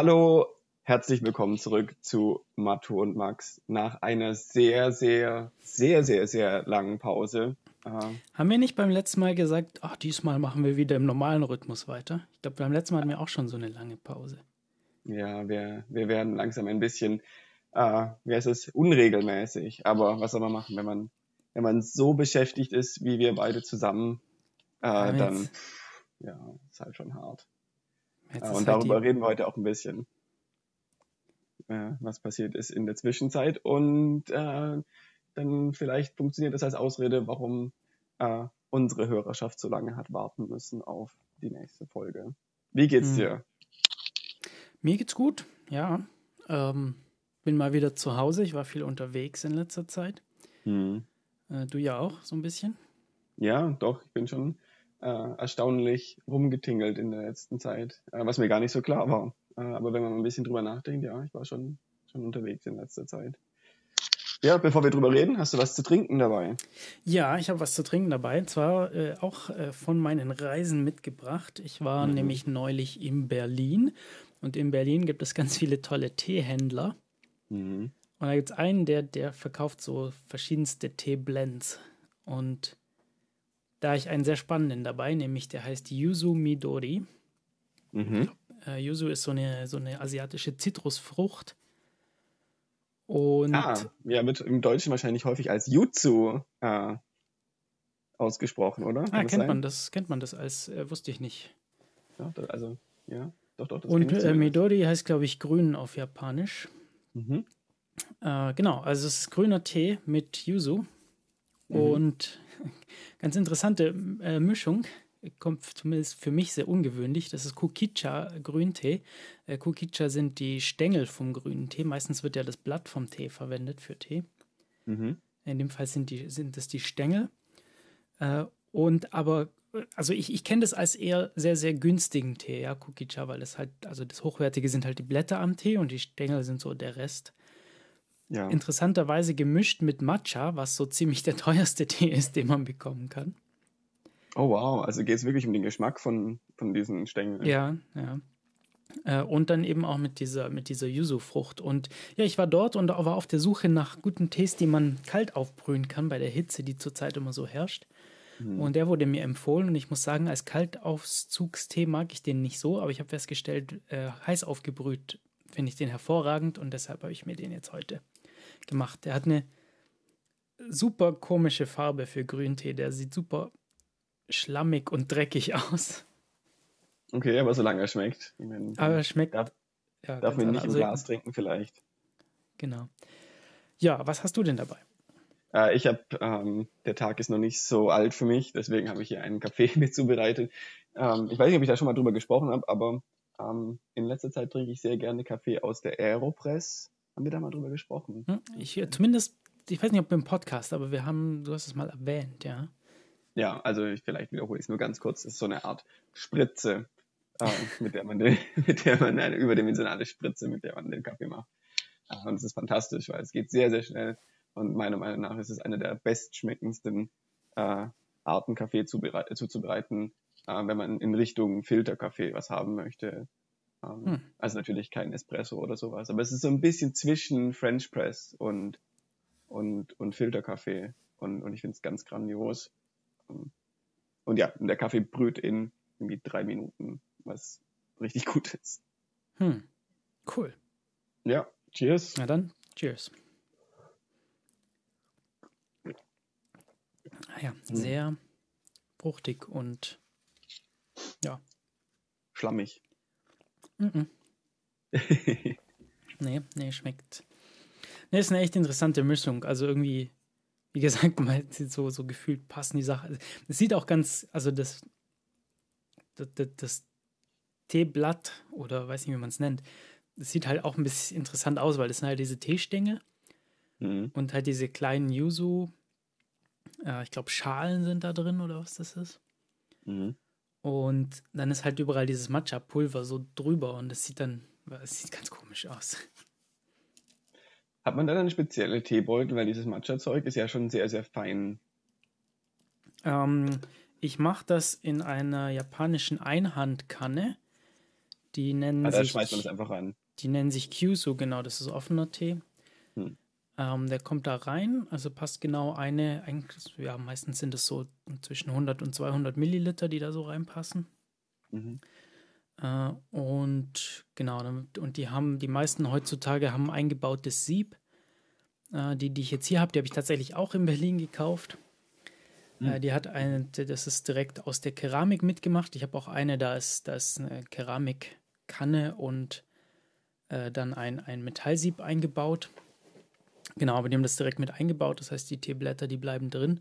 Hallo, herzlich willkommen zurück zu Matu und Max nach einer sehr, sehr, sehr, sehr, sehr langen Pause. Haben wir nicht beim letzten Mal gesagt, ach, diesmal machen wir wieder im normalen Rhythmus weiter? Ich glaube, beim letzten Mal hatten wir auch schon so eine lange Pause. Ja, wir, wir werden langsam ein bisschen, äh, wie heißt es, unregelmäßig. Aber was soll man machen, wenn man, wenn man so beschäftigt ist, wie wir beide zusammen, äh, dann, ja, ist halt schon hart. Jetzt und halt darüber reden wir heute auch ein bisschen, äh, was passiert ist in der Zwischenzeit. Und äh, dann vielleicht funktioniert das als Ausrede, warum äh, unsere Hörerschaft so lange hat warten müssen auf die nächste Folge. Wie geht's hm. dir? Mir geht's gut, ja. Ähm, bin mal wieder zu Hause. Ich war viel unterwegs in letzter Zeit. Hm. Äh, du ja auch, so ein bisschen? Ja, doch. Ich bin schon äh, erstaunlich rumgetingelt in der letzten Zeit, äh, was mir gar nicht so klar war. Äh, aber wenn man ein bisschen drüber nachdenkt, ja, ich war schon, schon unterwegs in letzter Zeit. Ja, bevor wir drüber reden, hast du was zu trinken dabei? Ja, ich habe was zu trinken dabei. Und zwar äh, auch äh, von meinen Reisen mitgebracht. Ich war mhm. nämlich neulich in Berlin. Und in Berlin gibt es ganz viele tolle Teehändler. Mhm. Und da gibt es einen, der, der verkauft so verschiedenste Teeblends. Und da ich einen sehr spannenden dabei, nämlich der heißt Yuzu Midori. Mhm. Äh, Yuzu ist so eine, so eine asiatische Zitrusfrucht. Und ah, ja, wird im Deutschen wahrscheinlich häufig als Jutsu äh, ausgesprochen, oder? Kann ah, kennt man das, kennt man das als, äh, wusste ich nicht. Ja, also, ja, doch, doch. Und äh, Midori heißt, glaube ich, grün auf Japanisch. Mhm. Äh, genau, also es ist grüner Tee mit Yuzu. Mhm. Und ganz interessante äh, Mischung. Kommt zumindest für mich sehr ungewöhnlich. Das ist Kukicha Grüntee. Äh, Kukicha sind die Stängel vom grünen Tee. Meistens wird ja das Blatt vom Tee verwendet für Tee. Mhm. In dem Fall sind, die, sind es die Stängel. Äh, und aber, also ich, ich kenne das als eher sehr, sehr günstigen Tee, ja, Kukicha, weil das halt, also das Hochwertige sind halt die Blätter am Tee und die Stängel sind so der Rest. Ja. Interessanterweise gemischt mit Matcha, was so ziemlich der teuerste Tee ist, den man bekommen kann. Oh wow, also geht es wirklich um den Geschmack von, von diesen Stängeln. Ja, ja. Äh, und dann eben auch mit dieser, mit dieser Yuzu-Frucht. Und ja, ich war dort und war auf der Suche nach guten Tees, die man kalt aufbrühen kann bei der Hitze, die zurzeit immer so herrscht. Mhm. Und der wurde mir empfohlen und ich muss sagen, als Kaltaufzugstee mag ich den nicht so, aber ich habe festgestellt, äh, heiß aufgebrüht finde ich den hervorragend und deshalb habe ich mir den jetzt heute gemacht. Der hat eine super komische Farbe für Grüntee. Der sieht super schlammig und dreckig aus. Okay, aber solange er schmeckt. Meine, aber er schmeckt. Darf, ja, darf man nicht also, im Glas trinken, vielleicht. Genau. Ja, was hast du denn dabei? Äh, ich habe, ähm, der Tag ist noch nicht so alt für mich, deswegen habe ich hier einen Kaffee mit zubereitet. Ähm, ich weiß nicht, ob ich da schon mal drüber gesprochen habe, aber ähm, in letzter Zeit trinke ich sehr gerne Kaffee aus der Aeropress. Haben wir da mal drüber gesprochen? Hm, ich, zumindest, ich weiß nicht, ob im Podcast, aber wir haben, du hast es mal erwähnt, ja. Ja, also ich, vielleicht wiederhole ich es nur ganz kurz. Es ist so eine Art Spritze, äh, mit der man, den, mit der man eine überdimensionale Spritze, mit der man den Kaffee macht. Äh, und es ist fantastisch, weil es geht sehr, sehr schnell. Und meiner Meinung nach ist es eine der bestschmeckendsten äh, Arten, Kaffee zuzubereiten, äh, wenn man in Richtung Filterkaffee was haben möchte. Ähm, hm. Also natürlich kein Espresso oder sowas, aber es ist so ein bisschen zwischen French Press und, und, und Filterkaffee und, und ich finde es ganz grandios. Ähm, und ja, der Kaffee brüht in irgendwie drei Minuten, was richtig gut ist. Hm. Cool. Ja, cheers. Na dann, cheers. Ah ja, hm. sehr fruchtig und ja. Schlammig. Mm -mm. nee, nee, schmeckt. Nee, ist eine echt interessante Mischung. Also irgendwie, wie gesagt, mal so, so gefühlt passen die Sachen. Es sieht auch ganz, also das, das, das, das Teeblatt oder weiß nicht, wie man es nennt, das sieht halt auch ein bisschen interessant aus, weil das sind halt diese Teestängel mhm. und halt diese kleinen Yuzu, äh, ich glaube Schalen sind da drin oder was das ist. Mhm. Und dann ist halt überall dieses Matcha-Pulver so drüber und es sieht dann, es sieht ganz komisch aus. Hat man dann eine spezielle Teebeutel, weil dieses Matcha-Zeug ist ja schon sehr, sehr fein. Ähm, ich mache das in einer japanischen Einhandkanne. Die nennen ah, da sich, schmeißt man das einfach rein. Die nennen sich Kyusu, genau, das ist offener Tee. Hm. Ähm, der kommt da rein, also passt genau eine, ja, meistens sind es so zwischen 100 und 200 Milliliter, die da so reinpassen. Mhm. Äh, und genau, und die haben, die meisten heutzutage haben eingebautes Sieb. Äh, die, die ich jetzt hier habe, die habe ich tatsächlich auch in Berlin gekauft. Mhm. die hat eine, das ist direkt aus der Keramik mitgemacht. Ich habe auch eine, da ist, da ist eine Keramikkanne und äh, dann ein, ein Metallsieb eingebaut. Genau, aber die haben das direkt mit eingebaut. Das heißt, die Teeblätter, die bleiben drin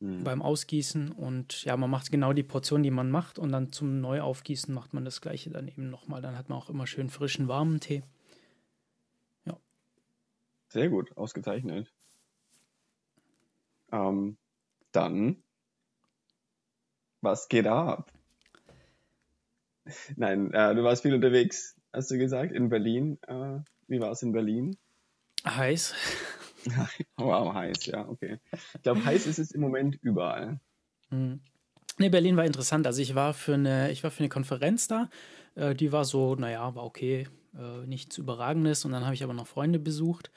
mhm. beim Ausgießen. Und ja, man macht genau die Portion, die man macht. Und dann zum Neuaufgießen macht man das gleiche dann eben nochmal. Dann hat man auch immer schön frischen, warmen Tee. Ja. Sehr gut, ausgezeichnet. Ähm, dann, was geht ab? Nein, äh, du warst viel unterwegs, hast du gesagt, in Berlin. Äh, wie war es in Berlin? Heiß. wow, heiß, ja, okay. Ich glaube, heiß ist es im Moment überall. Hm. Nee, Berlin war interessant. Also ich war für eine, ich war für eine Konferenz da. Äh, die war so, naja, war okay, äh, nichts Überragendes. Und dann habe ich aber noch Freunde besucht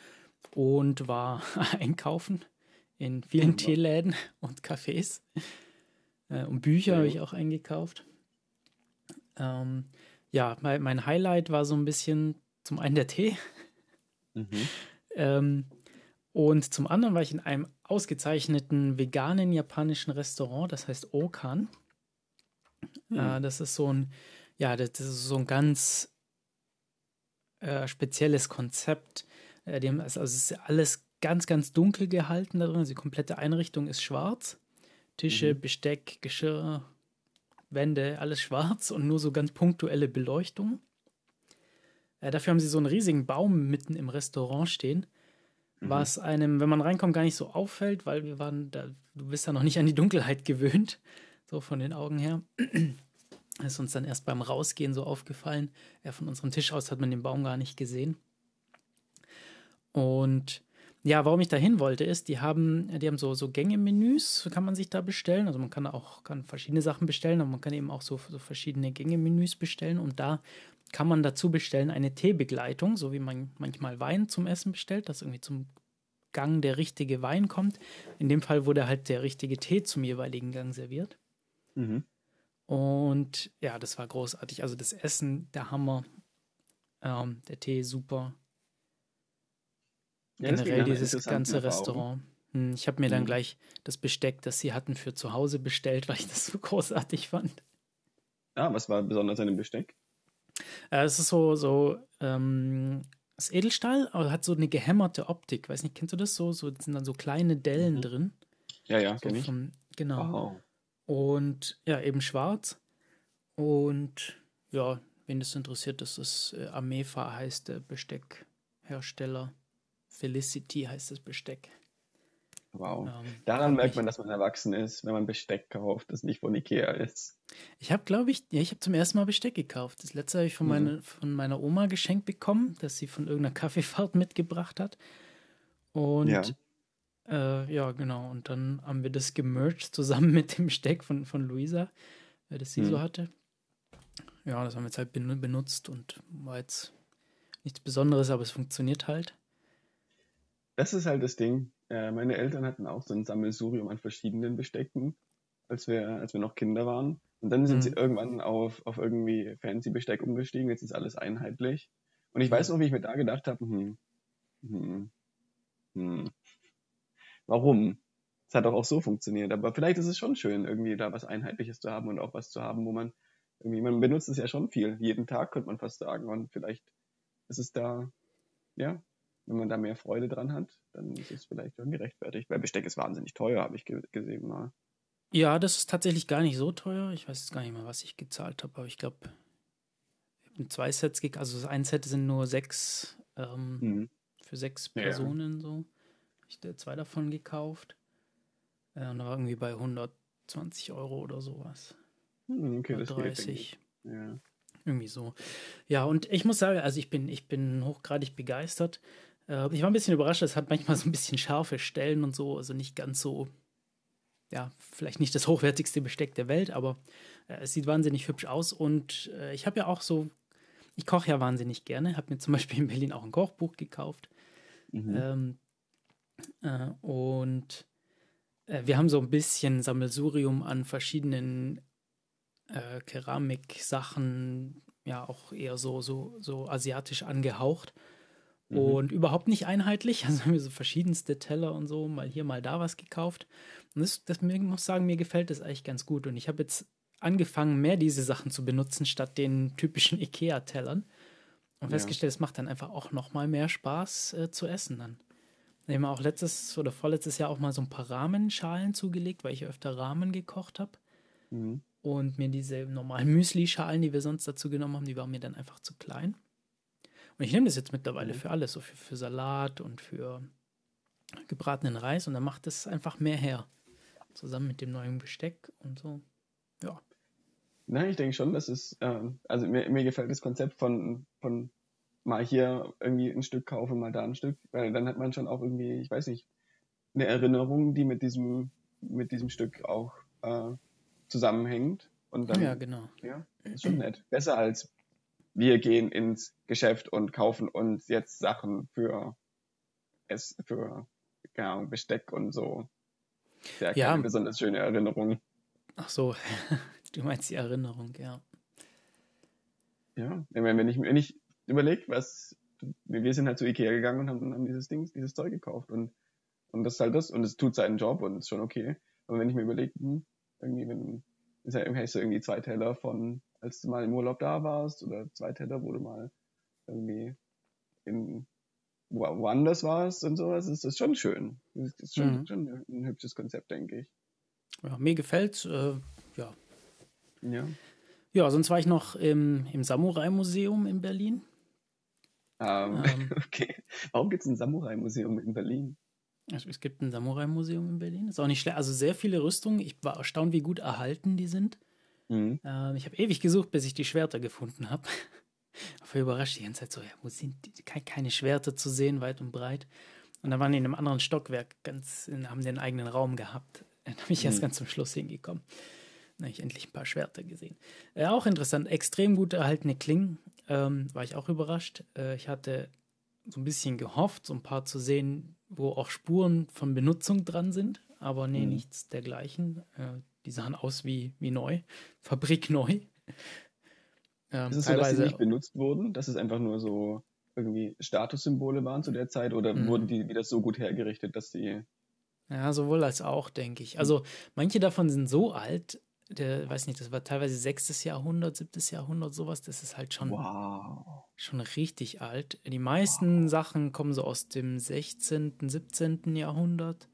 und war einkaufen in vielen ja, Teeläden und Cafés. Äh, und Bücher ja. habe ich auch eingekauft. Ähm, ja, mein, mein, Highlight war so ein bisschen zum einen der Tee. Mhm. Ähm, und zum anderen war ich in einem ausgezeichneten veganen japanischen Restaurant, das heißt Okan. Mhm. Äh, das ist so ein, ja, das ist so ein ganz äh, spezielles Konzept. Äh, die haben, also, also es ist alles ganz, ganz dunkel gehalten da drin. Also die komplette Einrichtung ist schwarz. Tische, mhm. Besteck, Geschirr, Wände, alles schwarz und nur so ganz punktuelle Beleuchtung. Äh, dafür haben sie so einen riesigen Baum mitten im Restaurant stehen, mhm. was einem, wenn man reinkommt, gar nicht so auffällt, weil wir waren da, du bist ja noch nicht an die Dunkelheit gewöhnt, so von den Augen her. Das ist uns dann erst beim Rausgehen so aufgefallen. Ja, von unserem Tisch aus hat man den Baum gar nicht gesehen. Und ja, warum ich da hin wollte, ist, die haben, die haben so, so Gänge-Menüs, kann man sich da bestellen. Also man kann auch kann verschiedene Sachen bestellen, aber man kann eben auch so, so verschiedene Gänge-Menüs bestellen. Und da kann man dazu bestellen eine Teebegleitung, so wie man manchmal Wein zum Essen bestellt, dass irgendwie zum Gang der richtige Wein kommt. In dem Fall wurde halt der richtige Tee zum jeweiligen Gang serviert. Mhm. Und ja, das war großartig. Also das Essen, der Hammer. Ähm, der Tee super. Ja, Generell dieses ganze Restaurant. Hm, ich habe mir dann hm. gleich das Besteck, das sie hatten, für zu Hause bestellt, weil ich das so großartig fand. Ja, was war besonders an dem Besteck? Äh, es ist so, so ähm, das Edelstahl, aber hat so eine gehämmerte Optik. Weiß nicht, kennst du das so? So sind dann so kleine Dellen mhm. drin. Ja, ja, so. Vom, genau. Wow. Und ja, eben schwarz. Und ja, wen das interessiert, das ist äh, Amefa heißt der Besteckhersteller. Felicity heißt das Besteck. Wow. Ähm, Daran merkt man, dass man erwachsen ist, wenn man Besteck kauft, das nicht von Ikea ist. Ich habe, glaube ich, ja, ich habe zum ersten Mal Besteck gekauft. Das letzte habe ich von, mhm. meine, von meiner Oma geschenkt bekommen, dass sie von irgendeiner Kaffeefahrt mitgebracht hat. Und ja. Äh, ja, genau. Und dann haben wir das gemerged zusammen mit dem Besteck von, von Luisa, äh, das sie mhm. so hatte. Ja, das haben wir jetzt halt benutzt und war jetzt nichts Besonderes, aber es funktioniert halt das ist halt das Ding. Äh, meine Eltern hatten auch so ein Sammelsurium an verschiedenen Bestecken, als wir, als wir noch Kinder waren. Und dann sind mhm. sie irgendwann auf, auf irgendwie fancy Besteck umgestiegen. Jetzt ist alles einheitlich. Und ich weiß noch, wie ich mir da gedacht habe, hm, hm, hm, warum? Es hat doch auch so funktioniert. Aber vielleicht ist es schon schön, irgendwie da was Einheitliches zu haben und auch was zu haben, wo man irgendwie, man benutzt es ja schon viel. Jeden Tag könnte man fast sagen. Und vielleicht ist es da, ja, wenn man da mehr Freude dran hat, dann ist es vielleicht schon gerechtfertigt. Weil Besteck ist wahnsinnig teuer, habe ich gesehen mal. Ja, das ist tatsächlich gar nicht so teuer. Ich weiß jetzt gar nicht mehr, was ich gezahlt habe, aber ich glaube, ich habe zwei Sets gekauft. Also ein Set sind nur sechs ähm, mhm. für sechs Personen ja. so. Ich habe zwei davon gekauft. Äh, und da war irgendwie bei 120 Euro oder sowas. Mhm, okay, oder das 30. Geht, ja. Irgendwie so. Ja, und ich muss sagen, also ich bin, ich bin hochgradig begeistert. Äh, ich war ein bisschen überrascht, es hat manchmal so ein bisschen scharfe Stellen und so, also nicht ganz so, ja, vielleicht nicht das hochwertigste Besteck der Welt, aber Äh, es sieht wahnsinnig hübsch aus und äh, ich habe ja auch so, ich koche ja wahnsinnig gerne, habe mir zum Beispiel in Berlin auch ein Kochbuch gekauft. Mhm. Ähm, äh, und äh, wir haben so ein bisschen Sammelsurium an verschiedenen äh, Keramiksachen, ja auch eher so, so, so asiatisch angehaucht. Mhm. Und überhaupt nicht einheitlich. Also haben wir so verschiedenste Teller und so, mal hier, mal da was gekauft. Und das, das ich muss sagen, mir gefällt das eigentlich ganz gut. Und ich habe jetzt angefangen, mehr diese Sachen zu benutzen, statt den typischen IKEA-Tellern. Und ja. festgestellt, es macht dann einfach auch noch mal mehr Spaß äh, zu essen dann. Ich habe auch letztes oder vorletztes Jahr auch mal so ein paar Rahmenschalen zugelegt, weil ich öfter Rahmen gekocht habe. Mhm. Und mir diese normalen Müsli-Schalen, die wir sonst dazu genommen haben, die waren mir dann einfach zu klein. Und ich nehme das jetzt mittlerweile mhm. für alles, so für, für Salat und für gebratenen Reis. Und dann macht es einfach mehr her. Zusammen mit dem neuen Besteck und so. Ja. Nein, ich denke schon, dass es, äh, also mir, mir gefällt das Konzept von, von mal hier irgendwie ein Stück kaufe, mal da ein Stück, weil dann hat man schon auch irgendwie, ich weiß nicht, eine Erinnerung, die mit diesem, mit diesem Stück auch äh, zusammenhängt. Und dann, ja, genau. Ja, ist schon nett. Besser als wir gehen ins Geschäft und kaufen uns jetzt Sachen für es, für keine Ahnung, Besteck und so. Sehr ja, keine besonders schöne Erinnerung. Ach so, du meinst die Erinnerung, ja. Ja, wenn ich, wenn ich überlege, was, wir sind halt zu Ikea gegangen und haben, haben dieses Ding, dieses Zeug gekauft und, und das ist halt das und es tut seinen Job und ist schon okay. Aber wenn ich mir überlege, hm, irgendwie, wenn, ist ja irgendwie, hast du irgendwie zwei Teller von, als du mal im Urlaub da warst oder zwei Teller, wo du mal irgendwie in, woanders warst und sowas, ist das schon schön. Das ist schon, mhm. schon ein hübsches Konzept, denke ich. Ja, mir gefällt äh, ja. Ja. Ja, sonst war ich noch im, im Samurai-Museum in Berlin. Um, ähm, ähm. okay. Warum gibt es ein Samurai-Museum in Berlin? Also es gibt ein Samurai-Museum in Berlin. Ist auch nicht schlecht. Also sehr viele Rüstungen. Ich war erstaunt, wie gut erhalten die sind. Mhm. Ähm, ich habe ewig gesucht, bis ich die Schwerter gefunden habe. War überrascht die ganze Zeit so, ja, wo sind die? Keine Schwerter zu sehen, weit und breit. Und dann waren die in einem anderen Stockwerk, ganz, haben den eigenen Raum gehabt. Dann bin ich mhm. erst ganz zum Schluss hingekommen. Dann habe ich endlich ein paar Schwerter gesehen. Äh, auch interessant, extrem gut erhaltene Klingen. Ähm, war ich auch überrascht. Äh, ich hatte so ein bisschen gehofft, so ein paar zu sehen, wo auch Spuren von Benutzung dran sind. Aber nee, mhm. nichts dergleichen. Äh, die sahen aus wie, wie neu. Fabrikneu. Ähm, ist es so, dass sie nicht benutzt wurden? Dass es einfach nur so irgendwie Statussymbole waren zu der Zeit? Oder mhm. wurden die wieder so gut hergerichtet, dass die. Ja, sowohl als auch, denke ich. Also manche davon sind so alt, der, weiß nicht, das war teilweise sechstes Jahrhundert, siebtes Jahrhundert, sowas. Das ist halt schon, wow. schon richtig alt. Die meisten wow. Sachen kommen so aus dem 16., 17. Jahrhundert.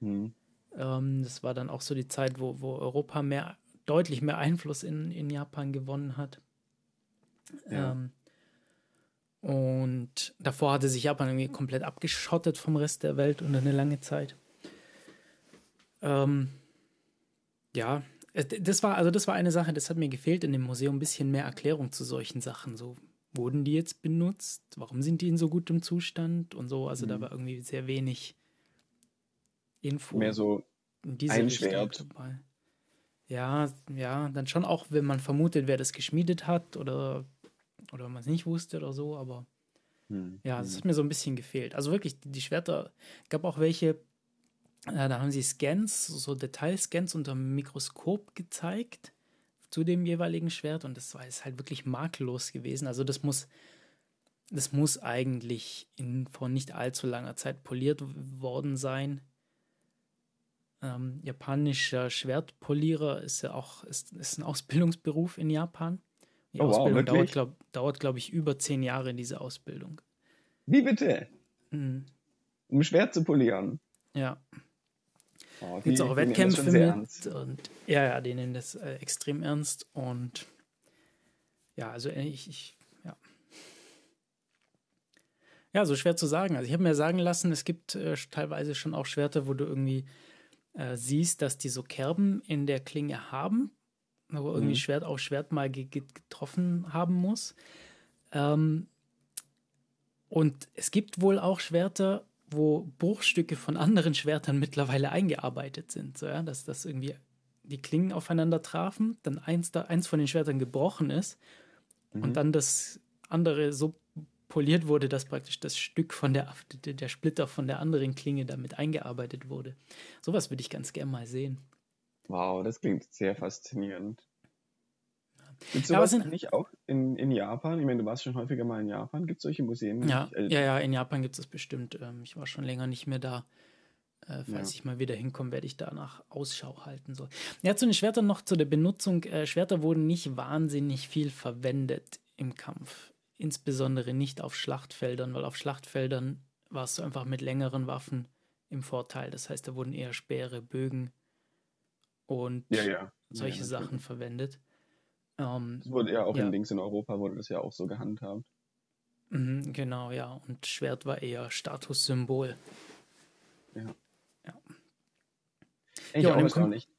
Hm. Ähm, das war dann auch so die Zeit, wo, wo Europa mehr, deutlich mehr Einfluss in, in Japan gewonnen hat. Ja. Ähm, und davor hatte sich Japan irgendwie komplett abgeschottet vom Rest der Welt unter eine lange Zeit. Ähm, ja, das war, also das war eine Sache, das hat mir gefehlt in dem Museum, ein bisschen mehr Erklärung zu solchen Sachen. So, wurden die jetzt benutzt? Warum sind die in so gutem Zustand? Und so, also mhm. da war irgendwie sehr wenig Info. Mehr so ein Schwert. Dabei. Ja, ja, dann schon auch, wenn man vermutet, wer das geschmiedet hat oder oder man es nicht wusste oder so, aber hm. ja, das hm. hat mir so ein bisschen gefehlt. Also wirklich, die Schwerter, gab auch welche, äh, da haben sie Scans, so Detailscans unter dem Mikroskop gezeigt zu dem jeweiligen Schwert und das war jetzt halt wirklich makellos gewesen. Also das muss, das muss eigentlich in, vor nicht allzu langer Zeit poliert worden sein. Ähm, japanischer Schwertpolierer ist ja auch ist, ist ein Ausbildungsberuf in Japan. Die oh, Ausbildung wow, dauert, glaube dauert, glaub ich, über zehn Jahre, diese Ausbildung. Wie bitte? Mhm. Um Schwert zu polieren. Ja. Oh, Gibt es auch Wettkämpfe mit. Ernst. Und, ja, ja, die nehmen das äh, extrem ernst. Und ja, also äh, ich, ich ja. Ja, so schwer zu sagen. Also ich habe mir sagen lassen, es gibt äh, teilweise schon auch Schwerter, wo du irgendwie äh, siehst, dass die so Kerben in der Klinge haben, wo irgendwie mhm. Schwert auf Schwert mal getroffen haben muss. Ähm, und es gibt wohl auch Schwerter, wo Bruchstücke von anderen Schwertern mittlerweile eingearbeitet sind, so, ja, dass das irgendwie die Klingen aufeinander trafen, dann eins, da, eins von den Schwertern gebrochen ist mhm. und dann das andere so poliert wurde, dass praktisch das Stück von der, der Splitter von der anderen Klinge damit eingearbeitet wurde. Sowas würde ich ganz gern mal sehen. Wow, das klingt sehr faszinierend. Gibt es sowas ja, nicht auch in, in Japan? Ich meine, du warst schon häufiger mal in Japan. Gibt es solche Museen? Ja, äh, ja, ja, in Japan gibt es das bestimmt. Ähm, ich war schon länger nicht mehr da. Äh, falls ja. ich mal wieder hinkomme, werde ich danach Ausschau halten. So. Ja, zu den Schwertern noch zu der Benutzung. Äh, Schwerter wurden nicht wahnsinnig viel verwendet im Kampf. Insbesondere nicht auf Schlachtfeldern, weil auf Schlachtfeldern warst du einfach mit längeren Waffen im Vorteil. Das heißt, da wurden eher Speere, Bögen und ja, ja. solche Sachen verwendet. Ähm, das wurde ja auch in Links in Europa wurde das ja auch so gehandhabt. Mhm, genau, ja. Und Schwert war eher Statussymbol. Ja. Ja. Ich ja, auch nicht.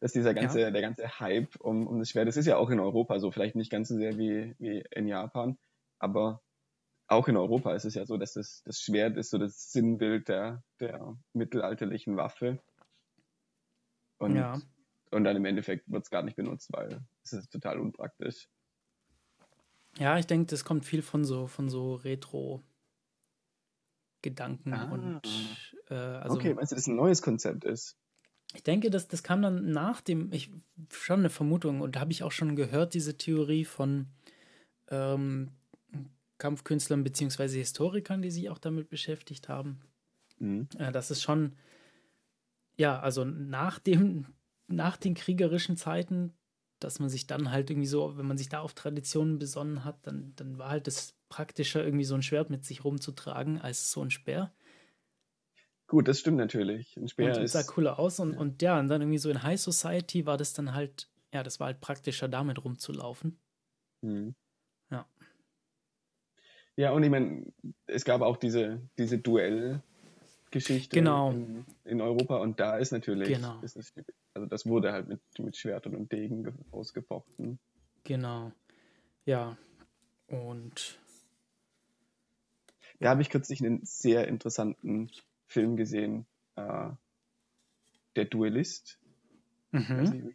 Dass dieser ganze, ja. der ganze Hype um, um das Schwert, das ist ja auch in Europa so, vielleicht nicht ganz so sehr wie, wie in Japan, aber auch in Europa ist es ja so, dass das, das Schwert ist so das Sinnbild der, der mittelalterlichen Waffe. Und, ja. und dann im Endeffekt wird es gar nicht benutzt, weil es ist total unpraktisch. Ja, ich denke, das kommt viel von so, von so Retro- Gedanken ah, und äh, also, okay, meinst du, dass ein neues Konzept ist? Ich denke, dass das kam dann nach dem, ich schon eine Vermutung und da habe ich auch schon gehört, diese Theorie von ähm, Kampfkünstlern beziehungsweise Historikern, die sich auch damit beschäftigt haben. Mhm. Äh, das ist schon, ja, also nach dem, nach den kriegerischen Zeiten, dass man sich dann halt irgendwie so, wenn man sich da auf Traditionen besonnen hat, dann, dann war halt das praktischer, irgendwie so ein Schwert mit sich rumzutragen, als so ein Speer. Gut, das stimmt natürlich. Ein Speer und ist. sah cooler aus und, ja. und ja, und dann irgendwie so in High Society war das dann halt, ja, das war halt praktischer, damit rumzulaufen. Mhm. Ja. Und ich meine, es gab auch diese, diese Duell-Geschichte genau. in, in, Europa und da ist natürlich, genau. ist das, also das wurde halt mit, mit Schwertern und Degen ausgefochten. Genau. Ja. Und da habe ich kürzlich einen sehr interessanten Film gesehen, äh, Der Duellist. Mhm.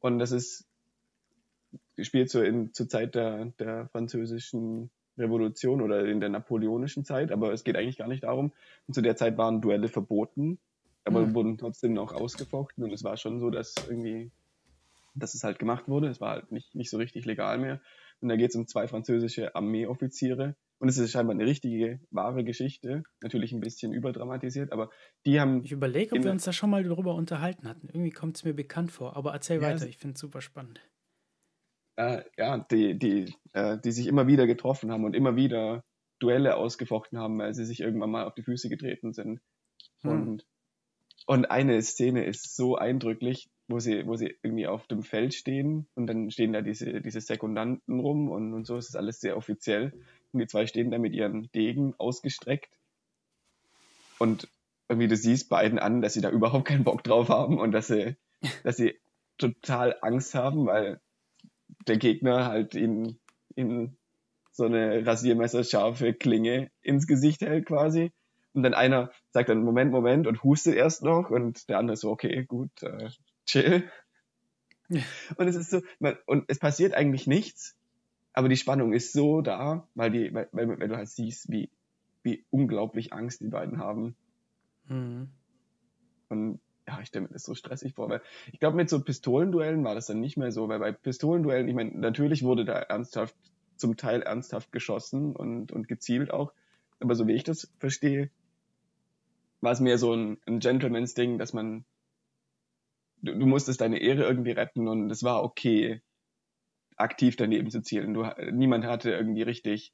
Und das ist spielt so in, zur Zeit der, der französischen Revolution oder in der napoleonischen Zeit, aber es geht eigentlich gar nicht darum. Und zu der Zeit waren Duelle verboten, aber mhm. wurden trotzdem noch ausgefochten und es war schon so, dass irgendwie, dass es halt gemacht wurde. Es war halt nicht, nicht so richtig legal mehr. Und da geht es um zwei französische Armeeoffiziere. Und es ist scheinbar eine richtige, wahre Geschichte. Natürlich ein bisschen überdramatisiert, aber die haben. Ich überlege, ob wir uns da schon mal darüber unterhalten hatten. Irgendwie kommt es mir bekannt vor. Aber erzähl ja, weiter, ich finde es super spannend. Äh, ja, die, die, äh, die sich immer wieder getroffen haben und immer wieder Duelle ausgefochten haben, weil sie sich irgendwann mal auf die Füße getreten sind. Hm. Und, und eine Szene ist so eindrücklich, wo sie, wo sie irgendwie auf dem Feld stehen und dann stehen da diese, diese Sekundanten rum und, und so ist es alles sehr offiziell. Und die zwei stehen da mit ihren Degen ausgestreckt. Und irgendwie du siehst beiden an, dass sie da überhaupt keinen Bock drauf haben und dass sie, dass sie total Angst haben, weil der Gegner halt ihnen, ihnen so eine rasiermesserscharfe Klinge ins Gesicht hält quasi. Und dann einer sagt dann Moment, Moment und hustet erst noch und der andere so, okay, gut, äh, chill. Und es ist so, man, und es passiert eigentlich nichts, aber die Spannung ist so da, weil die, weil, weil, weil du halt siehst, wie, wie unglaublich Angst die beiden haben. Mhm. Und ja, ich stelle mir das so stressig vor, weil ich glaube, mit so Pistolenduellen war das dann nicht mehr so, weil bei Pistolenduellen, ich meine, natürlich wurde da ernsthaft, zum Teil ernsthaft geschossen und, und gezielt auch, aber so wie ich das verstehe, war es mehr so ein, ein Gentleman's-Ding, dass man du, du musstest deine Ehre irgendwie retten und es war okay, aktiv daneben zu zielen. Du, niemand hatte irgendwie richtig,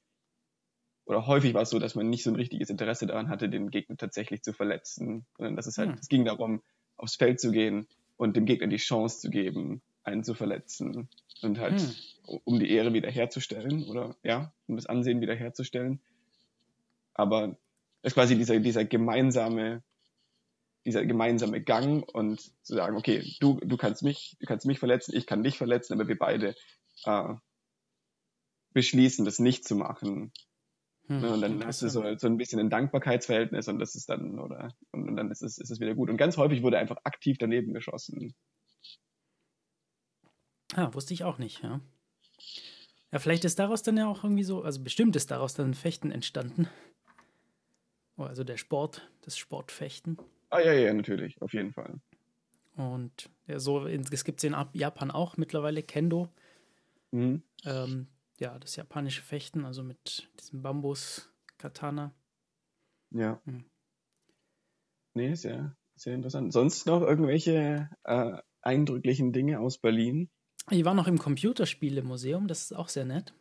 oder häufig war es so, dass man nicht so ein richtiges Interesse daran hatte, den Gegner tatsächlich zu verletzen, sondern dass es halt, hm. es ging darum, aufs Feld zu gehen und dem Gegner die Chance zu geben, einen zu verletzen und halt, hm. um die Ehre wiederherzustellen oder, ja, um das Ansehen wiederherzustellen. Aber es ist quasi dieser, dieser gemeinsame dieser gemeinsame Gang und zu sagen, okay, du, du kannst mich, du kannst mich verletzen, ich kann dich verletzen, aber wir beide äh, beschließen, das nicht zu machen. Hm, und dann hast du so, so ein bisschen ein Dankbarkeitsverhältnis und das ist dann, oder und, und dann ist es, ist es wieder gut. Und ganz häufig wurde einfach aktiv daneben geschossen. Ah, wusste ich auch nicht, ja. Ja, vielleicht ist daraus dann ja auch irgendwie so, also bestimmt ist daraus dann Fechten entstanden. Oh, also der Sport, das Sportfechten. Ah, ja, ja, natürlich, auf jeden Fall. Und ja, so, es gibt es in Japan auch mittlerweile, Kendo. Mhm. Ähm, ja, das japanische Fechten, also mit diesem Bambus-Katana. Ja. Mhm. Nee, sehr, sehr interessant. Sonst noch irgendwelche äh, eindrücklichen Dinge aus Berlin? Ich war noch im Computerspielemuseum, das ist auch sehr nett.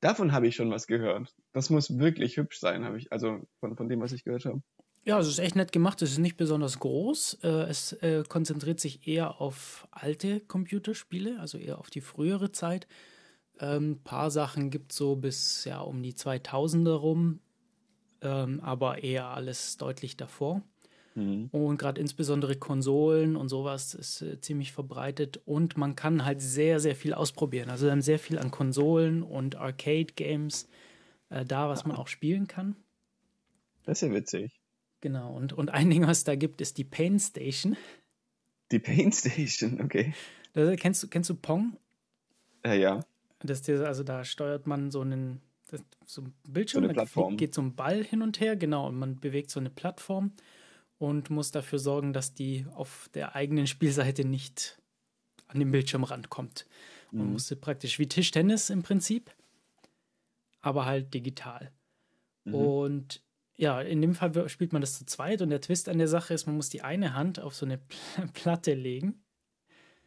Davon habe ich schon was gehört. Das muss wirklich hübsch sein, habe ich, also von, von dem, was ich gehört habe. Ja, es ist echt nett gemacht. Es ist nicht besonders groß. Äh, es äh, konzentriert sich eher auf alte Computerspiele, also eher auf die frühere Zeit. Ein ähm, paar Sachen gibt es so bis ja um die 2000er rum, ähm, aber eher alles deutlich davor. Mhm. Und gerade insbesondere Konsolen und sowas ist äh, ziemlich verbreitet und man kann halt sehr, sehr viel ausprobieren. Also dann sehr viel an Konsolen und Arcade-Games äh, da, was man auch spielen kann. Das ist ja witzig. Genau, und, und ein Ding, was es da gibt, ist die Pain Station. Die Pain Station, okay. Das, kennst, du, kennst du Pong? Ja, ja. Das, also da steuert man so einen so ein Bildschirm, so eine Plattform. geht so ein Ball hin und her, genau, und man bewegt so eine Plattform und muss dafür sorgen, dass die auf der eigenen Spielseite nicht an den Bildschirmrand kommt. Mhm. Man musste praktisch wie Tischtennis im Prinzip, aber halt digital. Mhm. Und ja, in dem Fall spielt man das zu zweit und der Twist an der Sache ist, man muss die eine Hand auf so eine Platte legen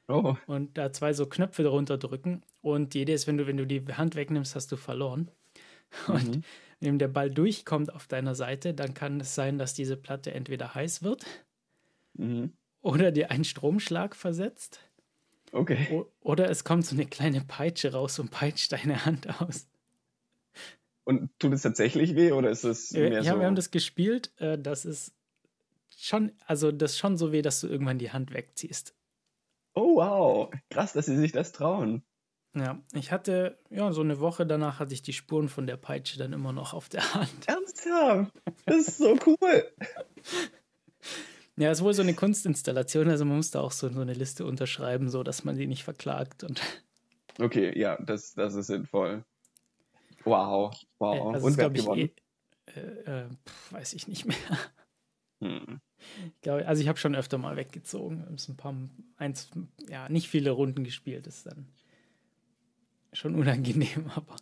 oh. und da zwei so Knöpfe darunter drücken und jede ist, wenn du, wenn du die Hand wegnimmst, hast du verloren. Und mhm wenn der Ball durchkommt auf deiner Seite, dann kann es sein, dass diese Platte entweder heiß wird mhm. oder dir einen Stromschlag versetzt. Okay. Oder es kommt so eine kleine Peitsche raus und peitscht deine Hand aus. Und tut es tatsächlich weh oder ist es mehr ja, so? Ja, wir haben das gespielt. Äh, das ist schon, also das ist schon so weh, dass du irgendwann die Hand wegziehst. Oh wow, krass, dass sie sich das trauen. Ja, ich hatte, ja, so eine Woche danach hatte ich die Spuren von der Peitsche dann immer noch auf der Hand. Ernsthaft? Das ist so cool. ja, es ist wohl so eine Kunstinstallation, also man muss da auch so, so eine Liste unterschreiben, so dass man die nicht verklagt und. Okay, ja, das, das ist sinnvoll. Wow, wow. Also und wer hat gewonnen? Ich, äh, äh, pf, weiß ich nicht mehr. Hm. Ich glaube, also ich habe schon öfter mal weggezogen. ein paar, eins, ja, nicht viele Runden gespielt ist dann schon unangenehm, aber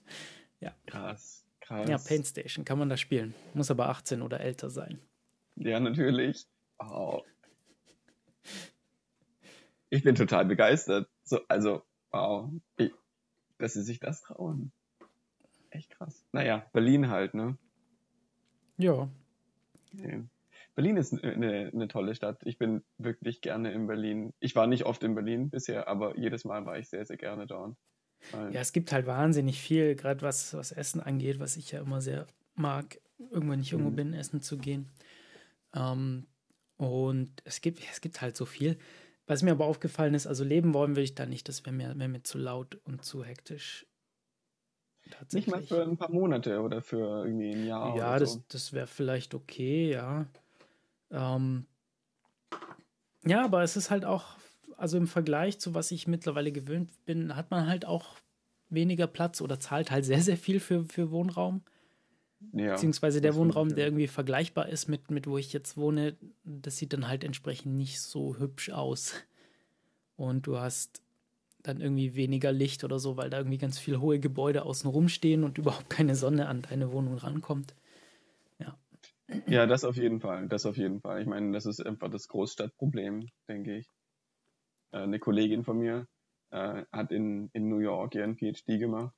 ja. Krass, krass. Ja, Paint Station kann man da spielen. Muss aber 18 oder älter sein. Ja, natürlich. Oh. Ich bin total begeistert. So, also, wow. Ich, dass sie sich das trauen. Echt krass. Naja, Berlin halt, ne? Ja. Okay. Berlin ist eine, eine tolle Stadt. Ich bin wirklich gerne in Berlin. Ich war nicht oft in Berlin bisher, aber jedes Mal war ich sehr, sehr gerne dort. Ja, es gibt halt wahnsinnig viel, gerade was, was Essen angeht, was ich ja immer sehr mag, irgendwann nicht irgendwo mhm. bin, essen zu gehen. Ähm, und es gibt, es gibt halt so viel. Was mir aber aufgefallen ist, also leben wollen will ich da nicht, das wäre mir, wär mir zu laut und zu hektisch. Nicht mal für ein paar Monate oder für irgendwie ein Jahr. Ja, das, so. das wäre vielleicht okay, ja. Ähm, ja, aber es ist halt auch also im Vergleich zu was ich mittlerweile gewöhnt bin, hat man halt auch weniger Platz oder zahlt halt sehr, sehr viel für, für Wohnraum. Ja, Beziehungsweise der Wohnraum, der irgendwie vergleichbar ist mit, mit wo ich jetzt wohne, das sieht dann halt entsprechend nicht so hübsch aus. Und du hast dann irgendwie weniger Licht oder so, weil da irgendwie ganz viele hohe Gebäude außenrum stehen und überhaupt keine Sonne an deine Wohnung rankommt. Ja. Ja, das auf jeden Fall. Das auf jeden Fall. Ich meine, das ist einfach das Großstadtproblem, denke ich. Äh, eine Kollegin von mir äh, hat in, in New York ihren PhD gemacht.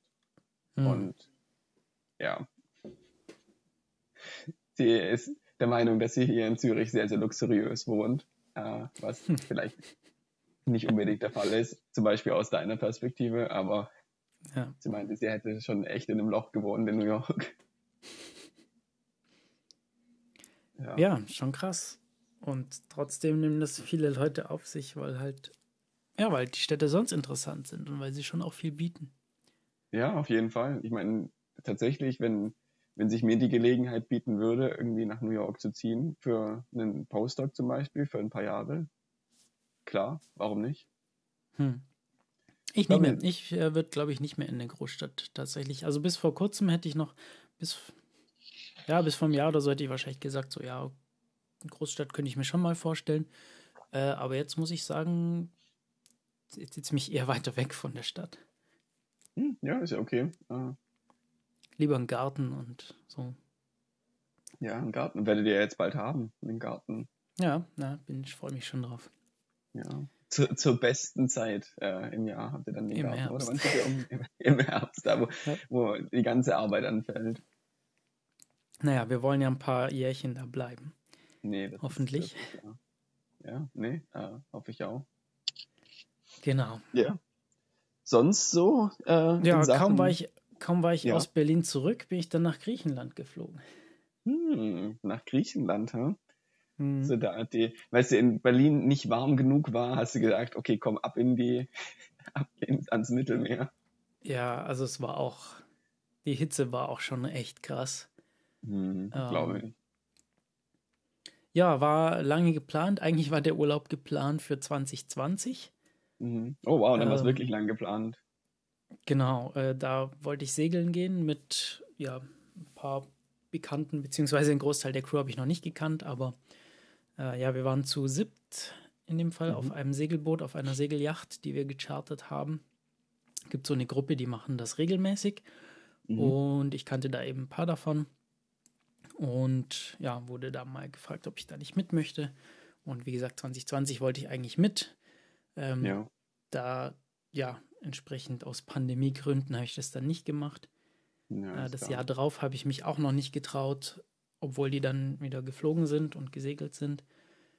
Mhm. Und ja, sie ist der Meinung, dass sie hier in Zürich sehr, sehr luxuriös wohnt, äh, was hm. vielleicht nicht unbedingt der Fall ist, zum Beispiel aus deiner Perspektive, aber ja. sie meinte, sie hätte schon echt in einem Loch gewohnt in New York. Ja. ja, schon krass. Und trotzdem nehmen das viele Leute auf sich, weil halt ja, weil die Städte sonst interessant sind und weil sie schon auch viel bieten. Ja, auf jeden Fall. Ich meine, tatsächlich, wenn, wenn sich mir die Gelegenheit bieten würde, irgendwie nach New York zu ziehen, für einen Postdoc zum Beispiel, für ein paar Jahre, klar, warum nicht? Hm. Ich nicht mehr. Ich äh, würde, glaube ich, nicht mehr in der Großstadt tatsächlich. Also bis vor kurzem hätte ich noch, bis, ja, bis vor einem Jahr oder so hätte ich wahrscheinlich gesagt, so ja, Großstadt könnte ich mir schon mal vorstellen. Äh, aber jetzt muss ich sagen, zieht es mich eher weiter weg von der Stadt. Hm, ja, ist ja okay. Uh. Lieber einen Garten und so. Ja, einen Garten werdet ihr ja jetzt bald haben, einen Garten. Ja, na, bin, ich freue mich schon drauf. Ja zu, zur besten Zeit äh, im Jahr habt ihr dann den Im Garten, Herbst. oder? Wann ihr um, im, im, Herbst, da wo, ja. wo die ganze Arbeit anfällt. Naja, wir wollen ja ein paar Jährchen da bleiben. Nee, das Hoffentlich. Ist, das ja. ja, nee, äh, hoffe ich auch. Genau. Ja. Sonst so? Äh, ja, kaum war ich, kaum war ich ja. aus Berlin zurück, bin ich dann nach Griechenland geflogen. Hm, nach Griechenland, hm? Mhm. So da die, weil es in Berlin nicht warm genug war, hast du gesagt, okay, komm ab in die, ab ins, ans Mittelmeer. Ja, also es war auch, die Hitze war auch schon echt krass. Mhm, ähm, Glaube ich. Ja, war lange geplant. Eigentlich war der Urlaub geplant für 2020. Mhm. Oh wow, dann ähm, war es wirklich lang geplant. Genau, äh, da wollte ich segeln gehen mit ja, ein paar Bekannten, beziehungsweise einen Großteil der Crew habe ich noch nicht gekannt, aber äh, ja, wir waren zu siebt in dem Fall mhm. auf einem Segelboot, auf einer Segelyacht, die wir gechartert haben. Es gibt so eine Gruppe, die machen das regelmäßig. Mhm. Und ich kannte da eben ein paar davon. Und ja, wurde da mal gefragt, ob ich da nicht mit möchte. Und wie gesagt, 2020 wollte ich eigentlich mit. Ähm, ja. Da, ja, entsprechend aus Pandemiegründen habe ich das dann nicht gemacht. Ja, äh, das klar. Jahr drauf habe ich mich auch noch nicht getraut, obwohl die dann wieder geflogen sind und gesegelt sind.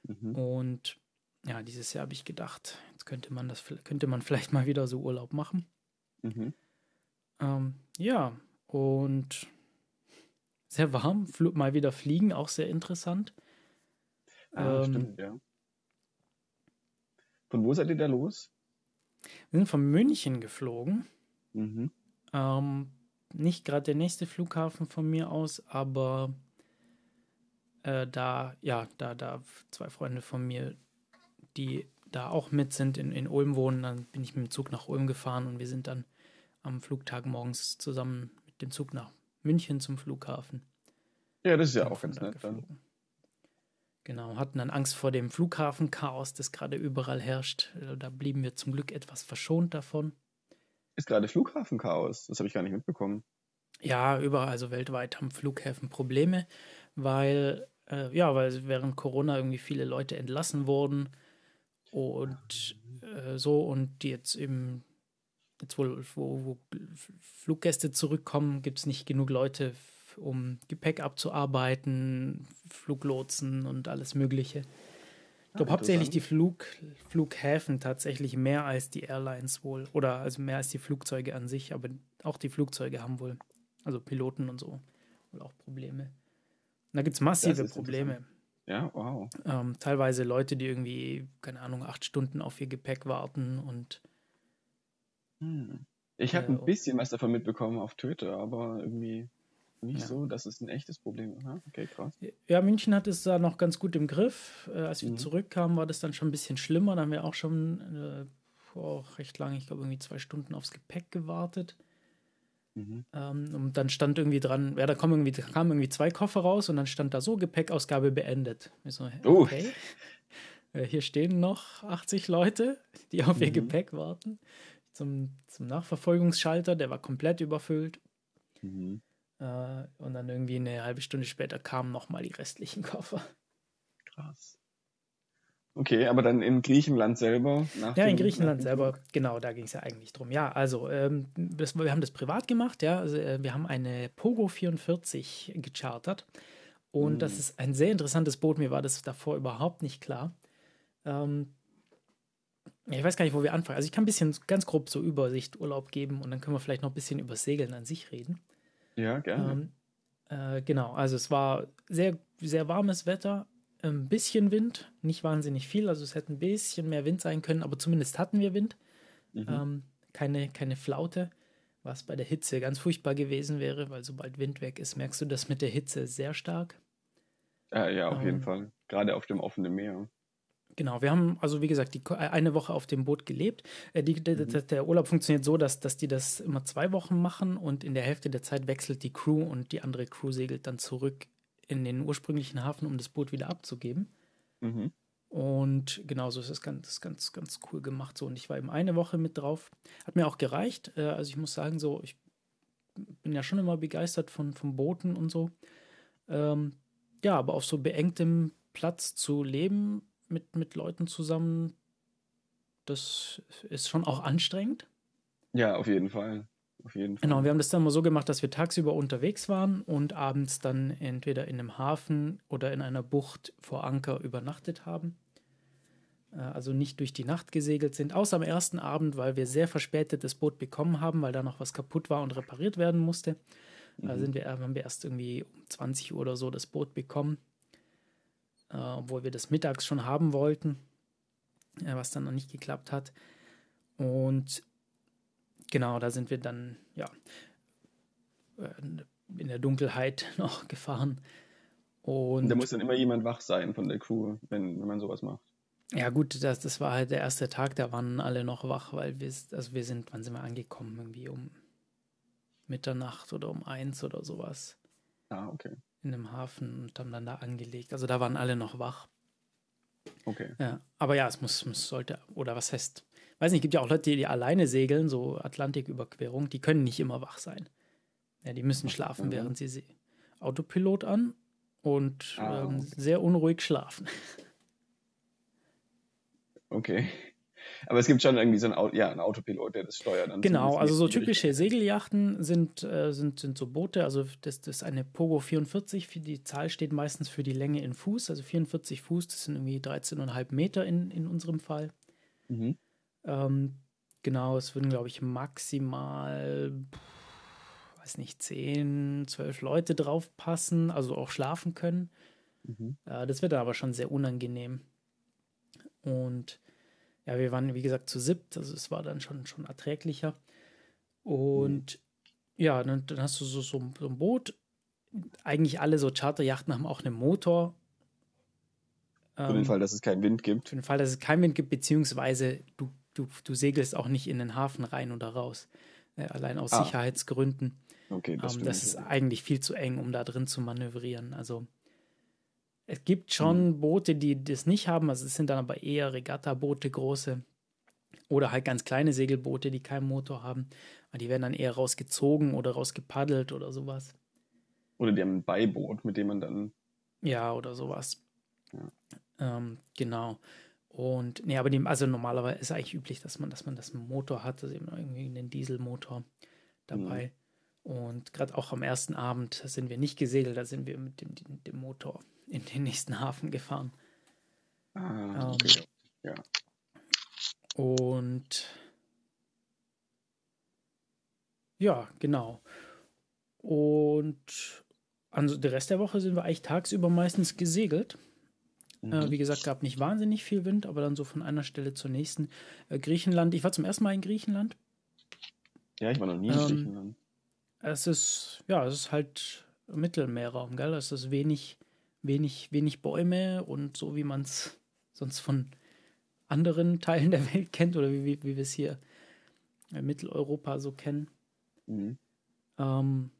Mhm. Und ja, dieses Jahr habe ich gedacht, jetzt könnte man das, könnte man vielleicht mal wieder so Urlaub machen. Mhm. Ähm, ja, und sehr warm, mal wieder fliegen, auch sehr interessant. Ah, ähm, stimmt, ja. Von wo seid ihr da los? Wir sind von München geflogen. Mhm. Ähm, nicht gerade der nächste Flughafen von mir aus, aber äh, da, ja, da, da zwei Freunde von mir, die da auch mit sind, in, in Ulm wohnen, dann bin ich mit dem Zug nach Ulm gefahren und wir sind dann am Flugtag morgens zusammen mit dem Zug nach München zum Flughafen. Ja, das ist ja auch ganz nett dann. Genau, hatten dann Angst vor dem Flughafenchaos, das gerade überall herrscht. Äh, da blieben wir zum Glück etwas verschont davon. Ist gerade Flughafenchaos? Das habe ich gar nicht mitbekommen. Ja, überall, also weltweit haben Flughäfen Probleme weil, äh, ja, weil während Corona irgendwie viele Leute entlassen wurden und äh, so und die jetzt eben, jetzt wohl, wo, wo Fluggäste zurückkommen, gibt es nicht genug Leute, um Gepäck abzuarbeiten, Fluglotsen und alles Mögliche. Ich glaube, ah, hauptsächlich die Flug, Flughäfen tatsächlich mehr als die Airlines wohl. Oder also mehr als die Flugzeuge an sich, aber auch die Flugzeuge haben wohl, also Piloten und so, wohl auch Probleme. Da gibt es massive Probleme. Ja, wow. Ähm, teilweise Leute, die irgendwie, keine Ahnung, acht Stunden auf ihr Gepäck warten und. Hm. Ich habe äh, ein bisschen was davon mitbekommen auf Twitter, aber irgendwie nicht ja. so, dass es ein echtes Problem ist. Okay, krass. Ja, München hat es da noch ganz gut im Griff. Äh, als wir mhm. zurückkamen, war das dann schon ein bisschen schlimmer. Da haben wir auch schon äh, oh, recht lange, ich glaube irgendwie zwei Stunden aufs Gepäck gewartet. Mhm. Ähm, und dann stand irgendwie dran, ja, da kamen irgendwie, kamen irgendwie zwei Koffer raus und dann stand da so Gepäckausgabe beendet. So, okay. Uh. hier stehen noch 80 Leute, die auf mhm. ihr Gepäck warten. Zum, zum Nachverfolgungsschalter, der war komplett überfüllt. Mhm. Äh, und dann irgendwie eine halbe Stunde später kamen nochmal die restlichen Koffer. Krass. Okay, aber dann in Griechenland selber? ja, in Griechenland selber, genau, da ging es ja eigentlich drum. Ja, also ähm, das, wir haben das privat gemacht, ja. Also, äh, wir haben eine Pogo 44 gechartert und mm. das ist ein sehr interessantes Boot. Mir war das davor überhaupt nicht klar. Ähm, ich weiß gar nicht, wo wir anfangen. Also ich kann ein bisschen ganz grob so Übersicht Urlaub geben und dann können wir vielleicht noch ein bisschen über Segeln an sich reden. Ja, gerne. Ähm, äh, genau, also es war sehr, sehr warmes Wetter, ein bisschen Wind, nicht wahnsinnig viel, also es hätte ein bisschen mehr Wind sein können, aber zumindest hatten wir Wind. Mhm. Ähm, keine, keine Flaute, was bei der Hitze ganz furchtbar gewesen wäre, weil sobald Wind weg ist, merkst du das mit der Hitze sehr stark. Ja, ja auf ähm, jeden Fall. Gerade auf dem offenen Meer. Genau, wir haben also wie gesagt die, eine Woche auf dem Boot gelebt. Äh, die, mhm. der, der, Urlaub funktioniert so, dass, dass die das immer zwei Wochen machen und in der Hälfte der Zeit wechselt die Crew und die andere Crew segelt dann zurück in den ursprünglichen Hafen, um das Boot wieder abzugeben. Mhm. Und genauso ist es ganz, ganz, ganz cool gemacht. So, und ich war eben eine Woche mit drauf. Hat mir auch gereicht. Äh, also ich muss sagen, so, ich bin ja schon immer begeistert von, von Booten und so. Ähm, ja, aber auf so beengtem Platz zu leben, mit, mit Leuten zusammen, das ist schon auch anstrengend. Ja, auf jeden Fall. Auf jeden Fall. Genau, wir haben das dann mal so gemacht, dass wir tagsüber unterwegs waren und abends dann entweder in einem Hafen oder in einer Bucht vor Anker übernachtet haben. Äh, also nicht durch die Nacht gesegelt sind, außer am ersten Abend, weil wir sehr verspätet das Boot bekommen haben, weil da noch was kaputt war und repariert werden musste. Mhm. Da sind wir, haben wir erst irgendwie um 20 Uhr oder so das Boot bekommen äh, obwohl wir das mittags schon haben wollten, äh, was dann noch nicht geklappt hat. Und genau, da sind wir dann, ja, äh, in der Dunkelheit noch gefahren. Und da muss dann immer jemand wach sein von der Crew, wenn, wenn man sowas macht. Ja, gut, das, das war halt der erste Tag, da waren alle noch wach, weil wir, also wir sind, wann sind wir angekommen? Irgendwie um Mitternacht oder um eins oder sowas. Ah, okay in einem Hafen und haben dann da angelegt. Also da waren alle noch wach. Okay. Ja, aber ja, es muss, muss sollte, oder was heißt, weiß nicht, gibt ja auch Leute, die alleine segeln, so Atlantiküberquerung, die können nicht immer wach sein. Ja, die müssen schlafen, mhm. während sie, sie Autopilot an und ah, ähm, sehr unruhig schlafen. Okay. Aber es gibt schon irgendwie so einen, ja, einen Autopilot, der das steuert. Dann genau, also so typische Segeljachten sind, äh, sind, sind so Boote. Also das, das ist eine Pogo 44. Die Zahl steht meistens für die Länge in Fuß. Also 44 Fuß, das sind irgendwie 13,5 Meter in, in unserem Fall. Mhm. Ähm, genau, es würden, glaube ich, maximal, weiß nicht, 10, 12 Leute drauf passen, also auch schlafen können. Mhm. Äh, das wird dann aber schon sehr unangenehm. Und ja, wir waren, wie gesagt, zu siebt, also es war dann schon, schon erträglicher. Und mhm. ja, dann, dann, hast du so, so, so, ein Boot. Eigentlich alle so Charterjachten haben auch einen Motor. Für den ähm, Fall, dass es keinen Wind gibt. Für den Fall, dass es keinen Wind gibt, beziehungsweise du, du, du segelst auch nicht in den Hafen rein oder raus. Äh, allein aus ah. Sicherheitsgründen. Okay, das, ähm, das ist eigentlich viel zu eng, um da drin zu manövrieren. Also es gibt schon mhm. Boote, die das nicht haben, also es sind dann aber eher Regatta-Boote, große oder halt ganz kleine Segelboote, die keinen Motor haben. Aber die werden dann eher rausgezogen oder rausgepaddelt oder sowas. Oder die haben ein Beiboot, mit dem man dann. Ja, oder sowas. Ja. Ähm, genau. Und nee, aber die, also normalerweise ist eigentlich üblich, dass man, dass man das Motor hat, also eben irgendwie einen Dieselmotor dabei. Mhm. Und gerade auch am ersten Abend sind wir nicht gesegelt, da sind wir mit dem, dem, dem Motor in den nächsten Hafen gefahren. Ah, okay. Ähm, ja. Und ja, genau. Und also der Rest der Woche sind wir eigentlich tagsüber meistens gesegelt. Äh, mhm. Äh, wie gesagt, gab nicht wahnsinnig viel Wind, aber dann so von einer Stelle zur nächsten. Äh, Griechenland, ich war zum ersten Mal in Griechenland. Ja, ich war noch nie in ähm, Griechenland. Es ist, ja, es ist halt Mittelmeerraum, gell? Es ist wenig, wenig, wenig Bäume und so wie man es sonst von anderen Teilen der Welt kennt oder wie, wie, wie wir es hier in Mitteleuropa so kennen. Mhm. Ähm,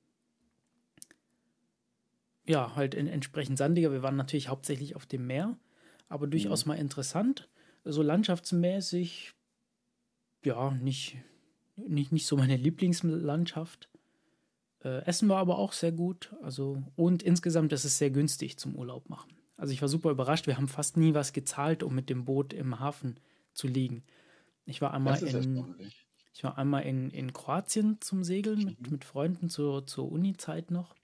ja, halt in, entsprechend sandiger. Wir waren natürlich hauptsächlich auf dem Meer, aber durchaus mhm. mal interessant. So landschaftsmäßig, ja, nicht, nicht, nicht so meine Lieblingslandschaft. Äh, Essen war aber auch sehr gut. Also, und insgesamt ist es sehr günstig zum Urlaub machen. Also ich war super überrascht. Wir haben fast nie was gezahlt, um mit dem Boot im Hafen zu liegen. Ich war einmal in, ich war einmal in, in Kroatien zum Segeln mit, mhm. mit Freunden zur, zur Uni-Zeit noch.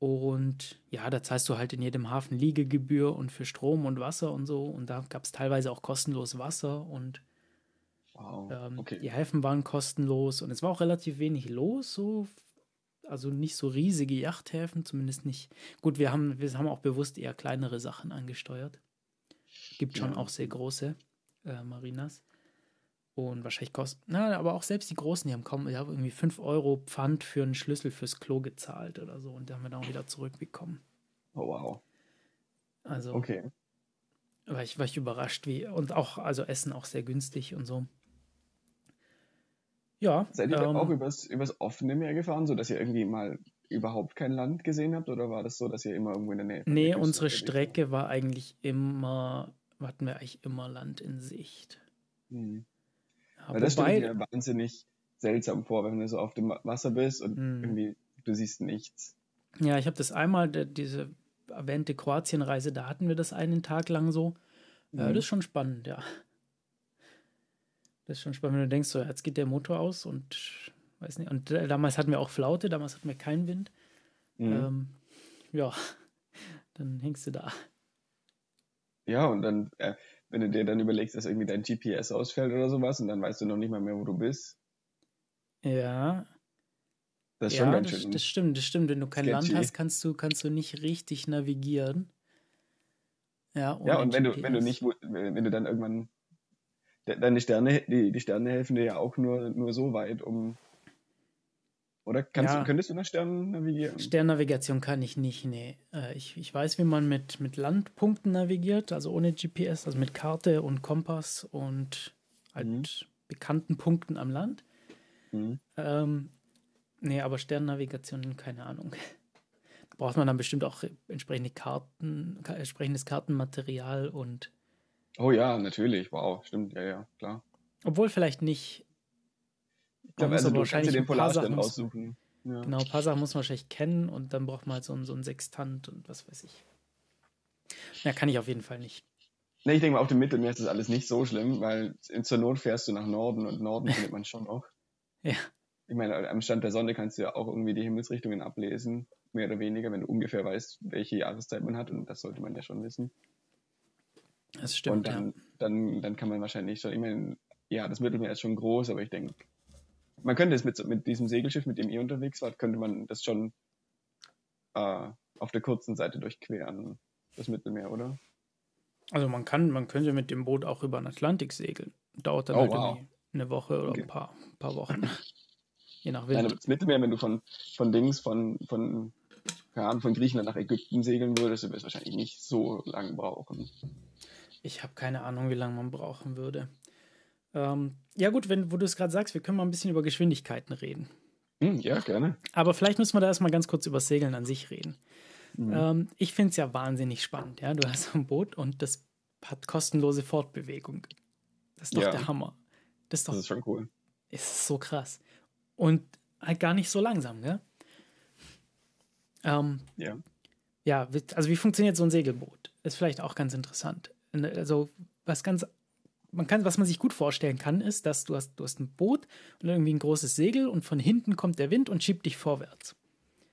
Und ja, da zahlst du halt in jedem Hafen Liegegebühr und für Strom und Wasser und so. Und da gab es teilweise auch kostenlos Wasser und wow. ähm, okay. die Häfen waren kostenlos und es war auch relativ wenig los, so also nicht so riesige Yachthäfen, zumindest nicht. Gut, wir haben, wir haben auch bewusst eher kleinere Sachen angesteuert. Gibt schon ja. auch sehr große äh, Marinas. Und wahrscheinlich kosten, na, aber auch selbst die Großen, die haben kaum, ich habe irgendwie 5 Euro Pfand für einen Schlüssel fürs Klo gezahlt oder so. Und die haben wir dann auch wieder zurückbekommen. Oh, wow. Also. Okay. war ich, war ich überrascht, wie, und auch, also Essen auch sehr günstig und so. Ja. Seid ihr ähm, auch übers, übers offene Meer gefahren, sodass ihr irgendwie mal überhaupt kein Land gesehen habt? Oder war das so, dass ihr immer irgendwo in der Nähe Nee, unsere Strecke war eigentlich immer, hatten wir eigentlich immer Land in Sicht. Hm. Ja, Weil das wobei, stelle mir wahnsinnig seltsam vor, wenn du so auf dem Wasser bist und hm. irgendwie du siehst nichts. Ja, ich habe das einmal, diese erwähnte Kroatienreise, da hatten wir das einen Tag lang so. Äh, das ist schon spannend, ja. Das ist schon spannend, wenn du denkst, so, jetzt geht der Motor aus und weiß nicht. Und äh, damals hatten wir auch Flaute, damals hatten wir keinen Wind. Mhm. Ähm, ja, dann hängst du da. Ja, und dann, äh, wenn du dir dann überlegst, dass irgendwie dein GPS ausfällt oder sowas und dann weißt du noch nicht mal mehr, wo du bist. Ja. Das ist ja, schon ganz das, schön. Das stimmt, das stimmt. Wenn du kein sketchy. Land hast, kannst du, kannst du nicht richtig navigieren. Ja, ja und wenn GPS. du, wenn du nicht, wenn du dann irgendwann deine Sterne, die, die Sterne helfen dir ja auch nur, nur so weit, um. Oder kannst ja. du, könntest du nach Sternen navigieren? Sternnavigation kann ich nicht, nee. Äh, ich, ich weiß, wie man mit, mit Landpunkten navigiert, also ohne GPS, also mit Karte und Kompass und halt mhm. bekannten Punkten am Land. Mhm. Ähm, nee, aber Sternnavigation, keine Ahnung. Da braucht man dann bestimmt auch entsprechende Karten, entsprechendes Kartenmaterial und Oh ja, natürlich. Wow, stimmt. Ja, ja, klar. Obwohl vielleicht nicht. Ich glaube, also du kannst dir den Polarstern aussuchen. Ja. Genau, ein paar Sachen muss man wahrscheinlich kennen und dann braucht man halt so einen, so einen Sextant und was weiß ich. Ja, kann ich auf jeden Fall nicht. Ne, ich denke mal, auf dem Mittelmeer ist das alles nicht so schlimm, weil zur Not fährst du nach Norden und Norden findet man schon noch. ja. Ich meine, am Stand der Sonne kannst du ja auch irgendwie die Himmelsrichtungen ablesen, mehr oder weniger, wenn du ungefähr weißt, welche Jahreszeit man hat und das sollte man ja schon wissen. Das stimmt. Und dann, ja. dann, dann kann man wahrscheinlich schon, ich meine, ja, das Mittelmeer ist schon groß, aber ich denke, man könnte es mit, mit diesem Segelschiff, mit dem ihr unterwegs wart, könnte man das schon äh, auf der kurzen Seite durchqueren, das Mittelmeer, oder? Also man kann, man könnte mit dem Boot auch über den Atlantik segeln. Dauert dann oh, halt wow. eine Woche oder okay. ein paar, paar Wochen. Je nach Wind. Nein, das Mittelmeer, wenn du von, von Dings, von, von, von Griechenland nach Ägypten segeln würdest, du wirst wahrscheinlich nicht so lange brauchen. Ich habe keine Ahnung, wie lange man brauchen würde. Ähm, ja, gut, wenn, wo du es gerade sagst, wir können mal ein bisschen über Geschwindigkeiten reden. Hm, ja, gerne. Aber vielleicht müssen wir da erstmal ganz kurz über Segeln an sich reden. Mhm. Ähm, ich finde es ja wahnsinnig spannend. Ja? Du hast ein Boot und das hat kostenlose Fortbewegung. Das ist doch ja. der Hammer. Das ist, doch, das ist schon cool. Ist so krass. Und halt gar nicht so langsam, gell? Ähm, ja. Ja, also wie funktioniert so ein Segelboot? Ist vielleicht auch ganz interessant also was ganz, man kann, was man sich gut vorstellen kann, ist, dass du hast, du hast ein Boot und irgendwie ein großes Segel und von hinten kommt der Wind und schiebt dich vorwärts.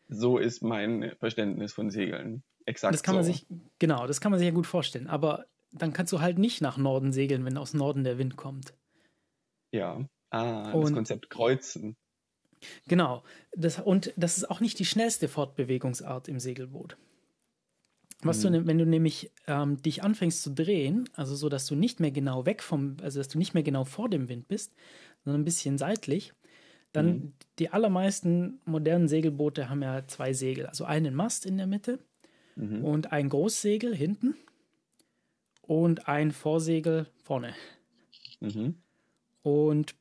So ist mein Verständnis von Segeln. Exakt. Das kann so. man sich, genau, das kann man sich ja gut vorstellen. Aber dann kannst du halt nicht nach Norden segeln, wenn aus Norden der Wind kommt. Ja. Ah, und, das Konzept Kreuzen. Genau. Das, und das ist auch nicht die schnellste Fortbewegungsart im Segelboot. Was mhm. du, wenn du nämlich ähm, dich anfängst zu drehen, also so, dass du nicht mehr genau weg vom, also dass du nicht mehr genau vor dem Wind bist, sondern ein bisschen seitlich, dann mhm. die allermeisten modernen Segelboote haben ja zwei Segel, also einen Mast in der Mitte mhm. und ein Großsegel hinten und ein Vorsegel vorne. Mhm. Und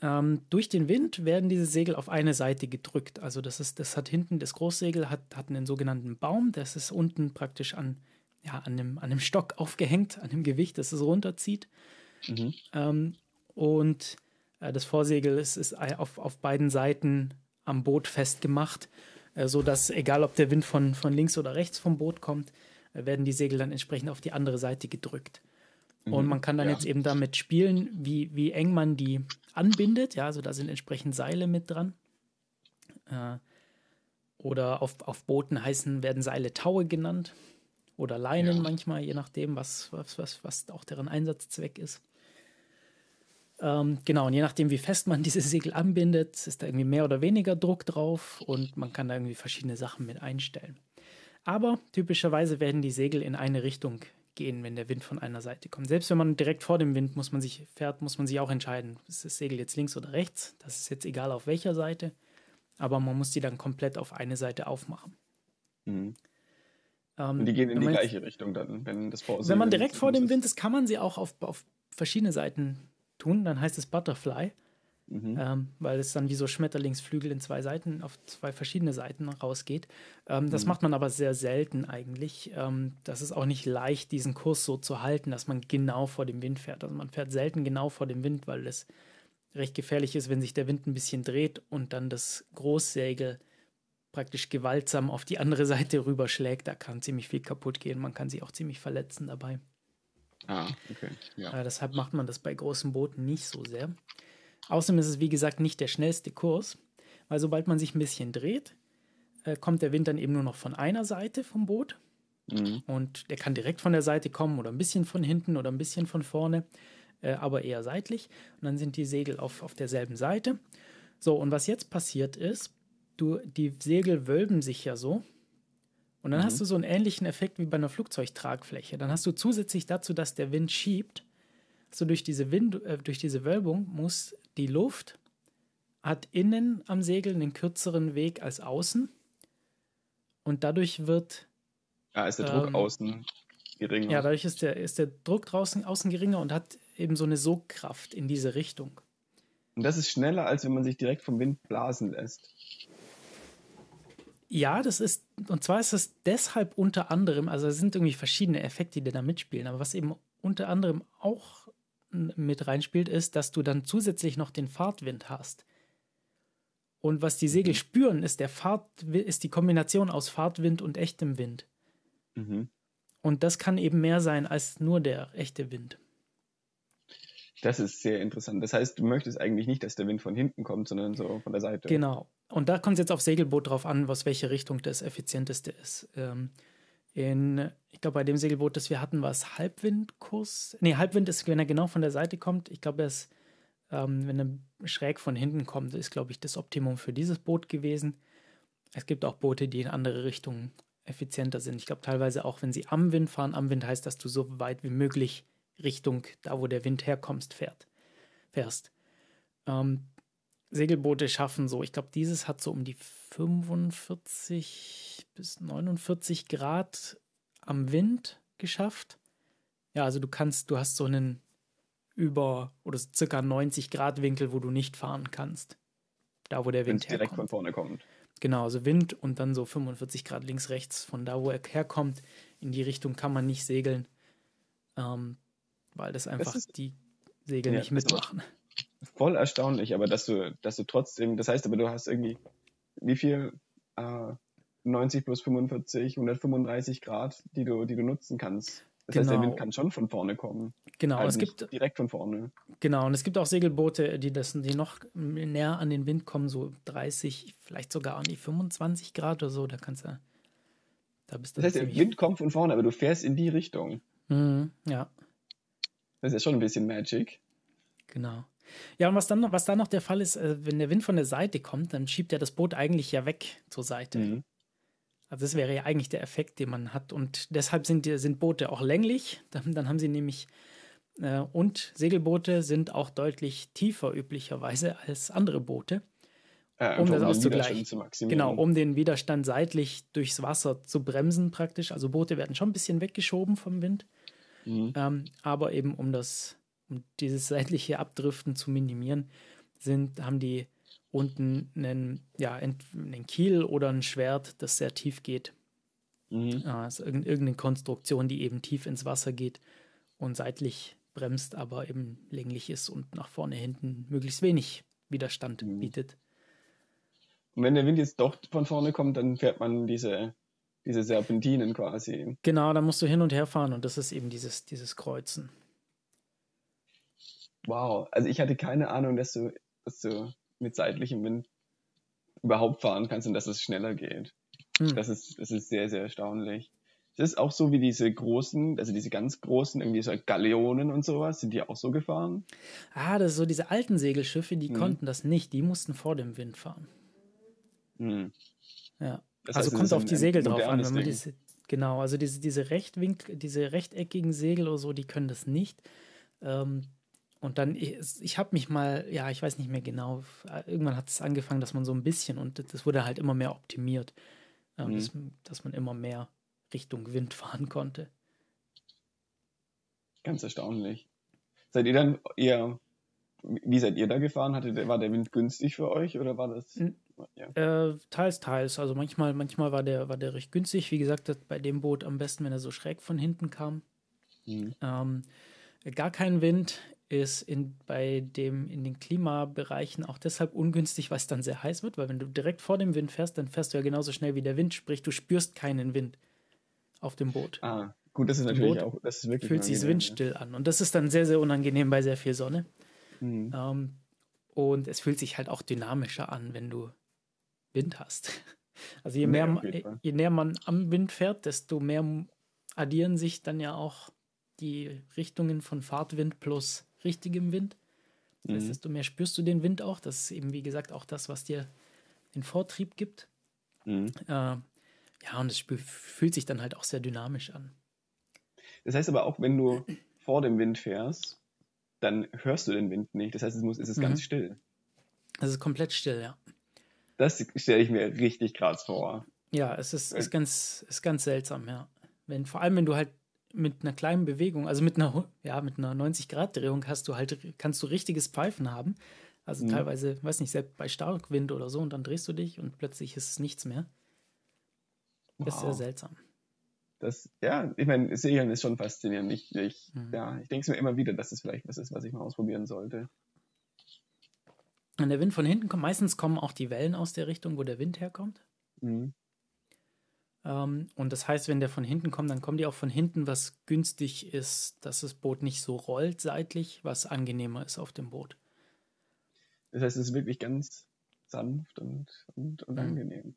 ähm, durch den Wind werden diese Segel auf eine Seite gedrückt. Also das ist, das hat hinten, das Großsegel hat, hat einen sogenannten Baum, das ist unten praktisch an, ja, an, einem, an einem Stock aufgehängt, an dem Gewicht, das es runterzieht. Mhm. Ähm, und äh, das Vorsegel ist, ist auf, auf beiden Seiten am Boot festgemacht, äh, sodass, egal ob der Wind von, von links oder rechts vom Boot kommt, äh, werden die Segel dann entsprechend auf die andere Seite gedrückt. Und mhm. man kann dann ja. jetzt eben damit spielen, wie, wie eng man die anbindet. Ja, also da sind entsprechend Seile mit dran. Äh, oder auf, auf Booten heißen, werden Seile Taue genannt. Oder Leinen ja. manchmal, je nachdem, was, was, was, was auch deren Einsatzzweck ist. Ähm, genau, und je nachdem, wie fest man diese Segel anbindet, ist da irgendwie mehr oder weniger Druck drauf und man kann da irgendwie verschiedene Sachen mit einstellen. Aber typischerweise werden die Segel in eine Richtung gehen, wenn der Wind von einer Seite kommt. Selbst wenn man direkt vor dem Wind muss man sich fährt, muss man sich auch entscheiden, ist das Segel jetzt links oder rechts. Das ist jetzt egal auf welcher Seite, aber man muss die dann komplett auf eine Seite aufmachen. Mhm. Ähm, und die gehen in die gleiche Richtung dann, wenn das vor Wenn man direkt vor dem Wind ist, kann man sie auch auf, auf verschiedene Seiten tun. Dann heißt es Butterfly. Mhm. Ähm, weil es dann wie so Schmetterlingsflügel in zwei Seiten, auf zwei verschiedene Seiten rausgeht. Ähm, das mhm. macht man aber sehr selten eigentlich. Ähm, das ist auch nicht leicht, diesen Kurs so zu halten, dass man genau vor dem Wind fährt. Also man fährt selten genau vor dem Wind, weil es recht gefährlich ist, wenn sich der Wind ein bisschen dreht und dann das Großsegel praktisch gewaltsam auf die andere Seite rüberschlägt. Da kann ziemlich viel kaputt gehen. Man kann sich auch ziemlich verletzen dabei. Ah, okay. Ja. Äh, deshalb macht man das bei großen Booten nicht so sehr. Außerdem ist es, wie gesagt, nicht der schnellste Kurs, weil sobald man sich ein bisschen dreht, äh, kommt der Wind dann eben nur noch von einer Seite vom Boot. Mhm. Und der kann direkt von der Seite kommen oder ein bisschen von hinten oder ein bisschen von vorne, äh, aber eher seitlich. Und dann sind die Segel auf, auf derselben Seite. So, und was jetzt passiert ist, du, die Segel wölben sich ja so. Und dann mhm. hast du so einen ähnlichen Effekt wie bei einer Flugzeugtragfläche. Dann hast du zusätzlich dazu, dass der Wind schiebt, so durch diese Wind, äh, durch diese Wölbung muss die Luft hat innen am Segel einen kürzeren Weg als außen und dadurch wird ja, ist der Druck ähm, außen geringer. Ja, dadurch ist der, ist der Druck draußen außen geringer und hat eben so eine Sogkraft in diese Richtung. Und das ist schneller, als wenn man sich direkt vom Wind blasen lässt. Ja, das ist, und zwar ist es deshalb unter anderem, also es sind irgendwie verschiedene Effekte, die da mitspielen, aber was eben unter anderem auch mit reinspielt, ist, dass du dann zusätzlich noch den Fahrtwind hast. Und was die Segel mhm. spüren, ist der Fahrt, ist die Kombination aus Fahrtwind und echtem Wind. Mhm. Und das kann eben mehr sein als nur der echte Wind. Das ist sehr interessant. Das heißt, du möchtest eigentlich nicht, dass der Wind von hinten kommt, sondern so von der Seite. Genau. Und da kommt es jetzt auf Segelboot drauf an, was welche Richtung das effizienteste ist. Ähm, in, ich glaube, bei dem Segelboot, das wir hatten, war es Halbwindkurs. Nee, Halbwind ist, wenn er genau von der Seite kommt. Ich glaube, er ist, ähm, wenn er schräg von hinten kommt, ist, glaube ich, das Optimum für dieses Boot gewesen. Es gibt auch Boote, die in andere Richtungen effizienter sind. Ich glaube, teilweise auch, wenn sie am Wind fahren. Am Wind heißt, dass du so weit wie möglich Richtung, da wo der Wind herkommt, fährt, fährst. Ähm, Segelboote schaffen so, ich glaube, dieses hat so um die 45 bis 49 Grad am Wind geschafft. Ja, also du kannst, du hast so einen über oder circa 90 Grad Winkel, wo du nicht fahren kannst. Da, wo der Wind herkommt. direkt von vorne kommt. Genau, also Wind und dann so 45 Grad links, rechts. Von da, wo er herkommt, in die Richtung kann man nicht segeln. Ähm, weil das einfach das ist, die Segel ja, nicht mitmachen. Voll erstaunlich, aber dass du, dass du trotzdem, das heißt aber, du hast irgendwie, wie viel, äh, 90 plus 45, 135 Grad, die du, die du nutzen kannst. Das genau. heißt, der Wind genau. kann schon von vorne kommen. Genau, halt es gibt direkt von vorne. Genau, und es gibt auch Segelboote, die das, die noch näher an den Wind kommen, so 30, vielleicht sogar an die 25 Grad oder so. Da kannst du, da bist du. Das heißt, der Wind kommt von vorne, aber du fährst in die Richtung. Mhm, ja. Das ist schon ein bisschen Magic. Genau. Ja, und was dann noch, was dann noch der Fall ist, äh, wenn der Wind von der Seite kommt, dann schiebt er das Boot eigentlich ja weg zur Seite. Mhm. Also das wäre ja eigentlich der Effekt, den man hat. Und deshalb sind, sind Boote auch länglich. Dann, dann haben sie nämlich äh, und Segelboote sind auch deutlich tiefer üblicherweise als andere Boote. Äh, um das auszugleichen. Genau, um den Widerstand seitlich durchs Wasser zu bremsen praktisch. Also Boote werden schon ein bisschen weggeschoben vom Wind. Mhm. Ähm, aber eben um das, um dieses seitliche Abdriften zu minimieren, sind, haben die unten einen, ja, einen Kiel oder ein Schwert, das sehr tief geht. Mhm. Also irgendeine Konstruktion, die eben tief ins Wasser geht und seitlich bremst, aber eben länglich ist und nach vorne, hinten möglichst wenig Widerstand mhm. bietet. Und wenn der Wind jetzt doch von vorne kommt, dann fährt man diese diese Serpentinen quasi. Genau, da musst du hin und her fahren und das ist eben dieses, dieses Kreuzen. Wow, also ich hatte keine Ahnung, dass du, dass du mit seitlichem Wind überhaupt fahren kannst und dass es schneller geht. Hm. Das, ist, das ist sehr, sehr erstaunlich. Das ist auch so wie diese großen, also diese ganz großen, irgendwie so Galeonen und sowas, sind die auch so gefahren? Ah, das ist so diese alten Segelschiffe, die hm. konnten das nicht, die mussten vor dem Wind fahren. Hm. Ja. Das also heißt, kommt auf die Segel drauf an. Wenn man diese, genau, also diese, diese, Rechtwink, diese rechteckigen Segel oder so, die können das nicht. Ähm, und dann, ich, ich habe mich mal, ja, ich weiß nicht mehr genau, irgendwann hat es angefangen, dass man so ein bisschen, und das wurde halt immer mehr optimiert, äh, mhm. dass, dass, man immer mehr Richtung Wind fahren konnte. Ganz erstaunlich. Seid ihr dann eher, wie seid ihr da gefahren? Hatte, war der Wind günstig für euch oder war das? Ja. Äh, teils, teils. Also manchmal, manchmal war der, war der recht günstig. Wie gesagt, bei dem Boot am besten, wenn er so schräg von hinten kam. Mhm. Ähm, gar kein Wind ist in, bei dem, in den Klimabereichen auch deshalb ungünstig, weil es dann sehr heiß wird, weil wenn du direkt vor dem Wind fährst, dann fährst du ja genauso schnell wie der Wind, sprich du spürst keinen Wind auf dem Boot. Ah, gut, das ist natürlich Boot auch, das ist wirklich fühlt sich windstill ja. an und das ist dann sehr, sehr unangenehm bei sehr viel Sonne. Mhm. Ähm, und es fühlt sich halt auch dynamischer an, wenn du Wind hast. Also je mehr, nee, je näher man am Wind fährt, desto mehr addieren sich dann ja auch die Richtungen von Fahrtwind plus richtigem Wind. Das heißt, mhm. desto mehr spürst du den Wind auch. Das ist eben, wie gesagt, auch das, was dir den Vortrieb gibt. Mhm. Äh, ja, und es fühlt sich dann halt auch sehr dynamisch an. Das heißt aber auch, wenn du vor dem Wind fährst, dann hörst du den Wind nicht. Das heißt, es, muss, es ist mhm. ganz still. Es ist komplett still, ja. Das stelle ich mir richtig krass vor. Ja, es ist, ist, ganz, ist ganz seltsam, ja. Wenn, vor allem, wenn du halt mit einer kleinen Bewegung, also mit einer, ja, mit einer 90-Grad-Drehung hast du halt, kannst du richtiges Pfeifen haben. Also mhm. teilweise, weiß nicht, selbst bei Starkwind oder so, und dann drehst du dich und plötzlich ist es nichts mehr. Wow. Das ist sehr seltsam. Das, ja, ich meine, Segeln ist schon faszinierend. Ich, ich, mhm. ja, ich denke es mir immer wieder, dass es vielleicht was ist, was ich mal ausprobieren sollte. Wenn der Wind von hinten kommt, meistens kommen auch die Wellen aus der Richtung, wo der Wind herkommt. Mhm. Ähm, und das heißt, wenn der von hinten kommt, dann kommen die auch von hinten, was günstig ist, dass das Boot nicht so rollt seitlich, was angenehmer ist auf dem Boot. Das heißt, es ist wirklich ganz sanft und, und, und mhm. angenehm.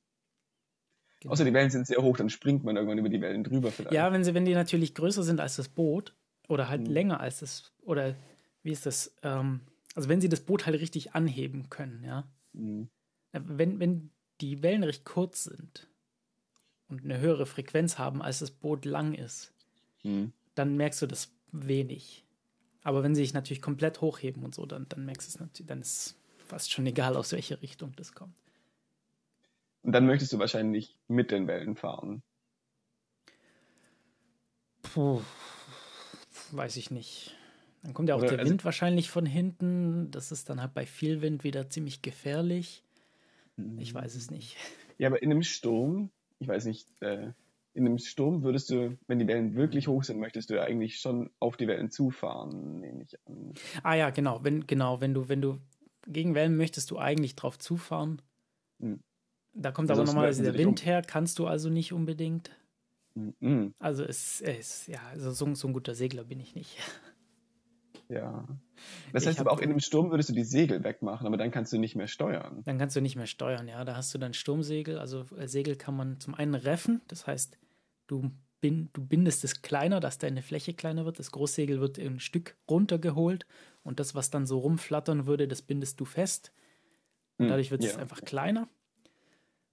Genau. Außer die Wellen sind sehr hoch, dann springt man irgendwann über die Wellen drüber vielleicht. Ja, wenn sie, wenn die natürlich größer sind als das Boot oder halt mhm. länger als das, oder wie ist das, ähm, also wenn sie das Boot halt richtig anheben können, ja. Mhm. Wenn, wenn die Wellen recht kurz sind, und eine höhere Frequenz haben, als das Boot lang ist, hm. dann merkst du das wenig. Aber wenn sie sich natürlich komplett hochheben und so, dann, dann merkst du es natürlich, dann ist fast schon egal, aus welcher Richtung das kommt. Und dann möchtest du wahrscheinlich mit den Wellen fahren. Puh, weiß ich nicht. Dann kommt ja auch Oder der also, Wind wahrscheinlich von hinten. Das ist dann halt bei viel Wind wieder ziemlich gefährlich. Ich weiß es nicht. Ja, aber in einem Sturm ich weiß nicht, äh, in einem Sturm würdest du, wenn die Wellen wirklich hoch sind, möchtest du eigentlich schon auf die Wellen zufahren, nehme ich an. Ah ja, genau, wenn, genau, wenn du, wenn du gegen Wellen möchtest du eigentlich drauf zufahren. Hm. Da kommt also aber normalerweise der Wind um. her, kannst du also nicht unbedingt. Hm. Also es, ist, ja, also so, so ein guter Segler bin ich nicht. Ja. Das heißt aber auch in einem Sturm würdest du die Segel wegmachen, aber dann kannst du nicht mehr steuern. Dann kannst du nicht mehr steuern, ja. Da hast du dann Sturmsegel. Also äh, Segel kann man zum einen reffen, das heißt, du, bin, du bindest es kleiner, dass deine Fläche kleiner wird. Das Großsegel wird ein Stück runtergeholt und das, was dann so rumflattern würde, das bindest du fest. Und hm, dadurch wird ja. es einfach kleiner.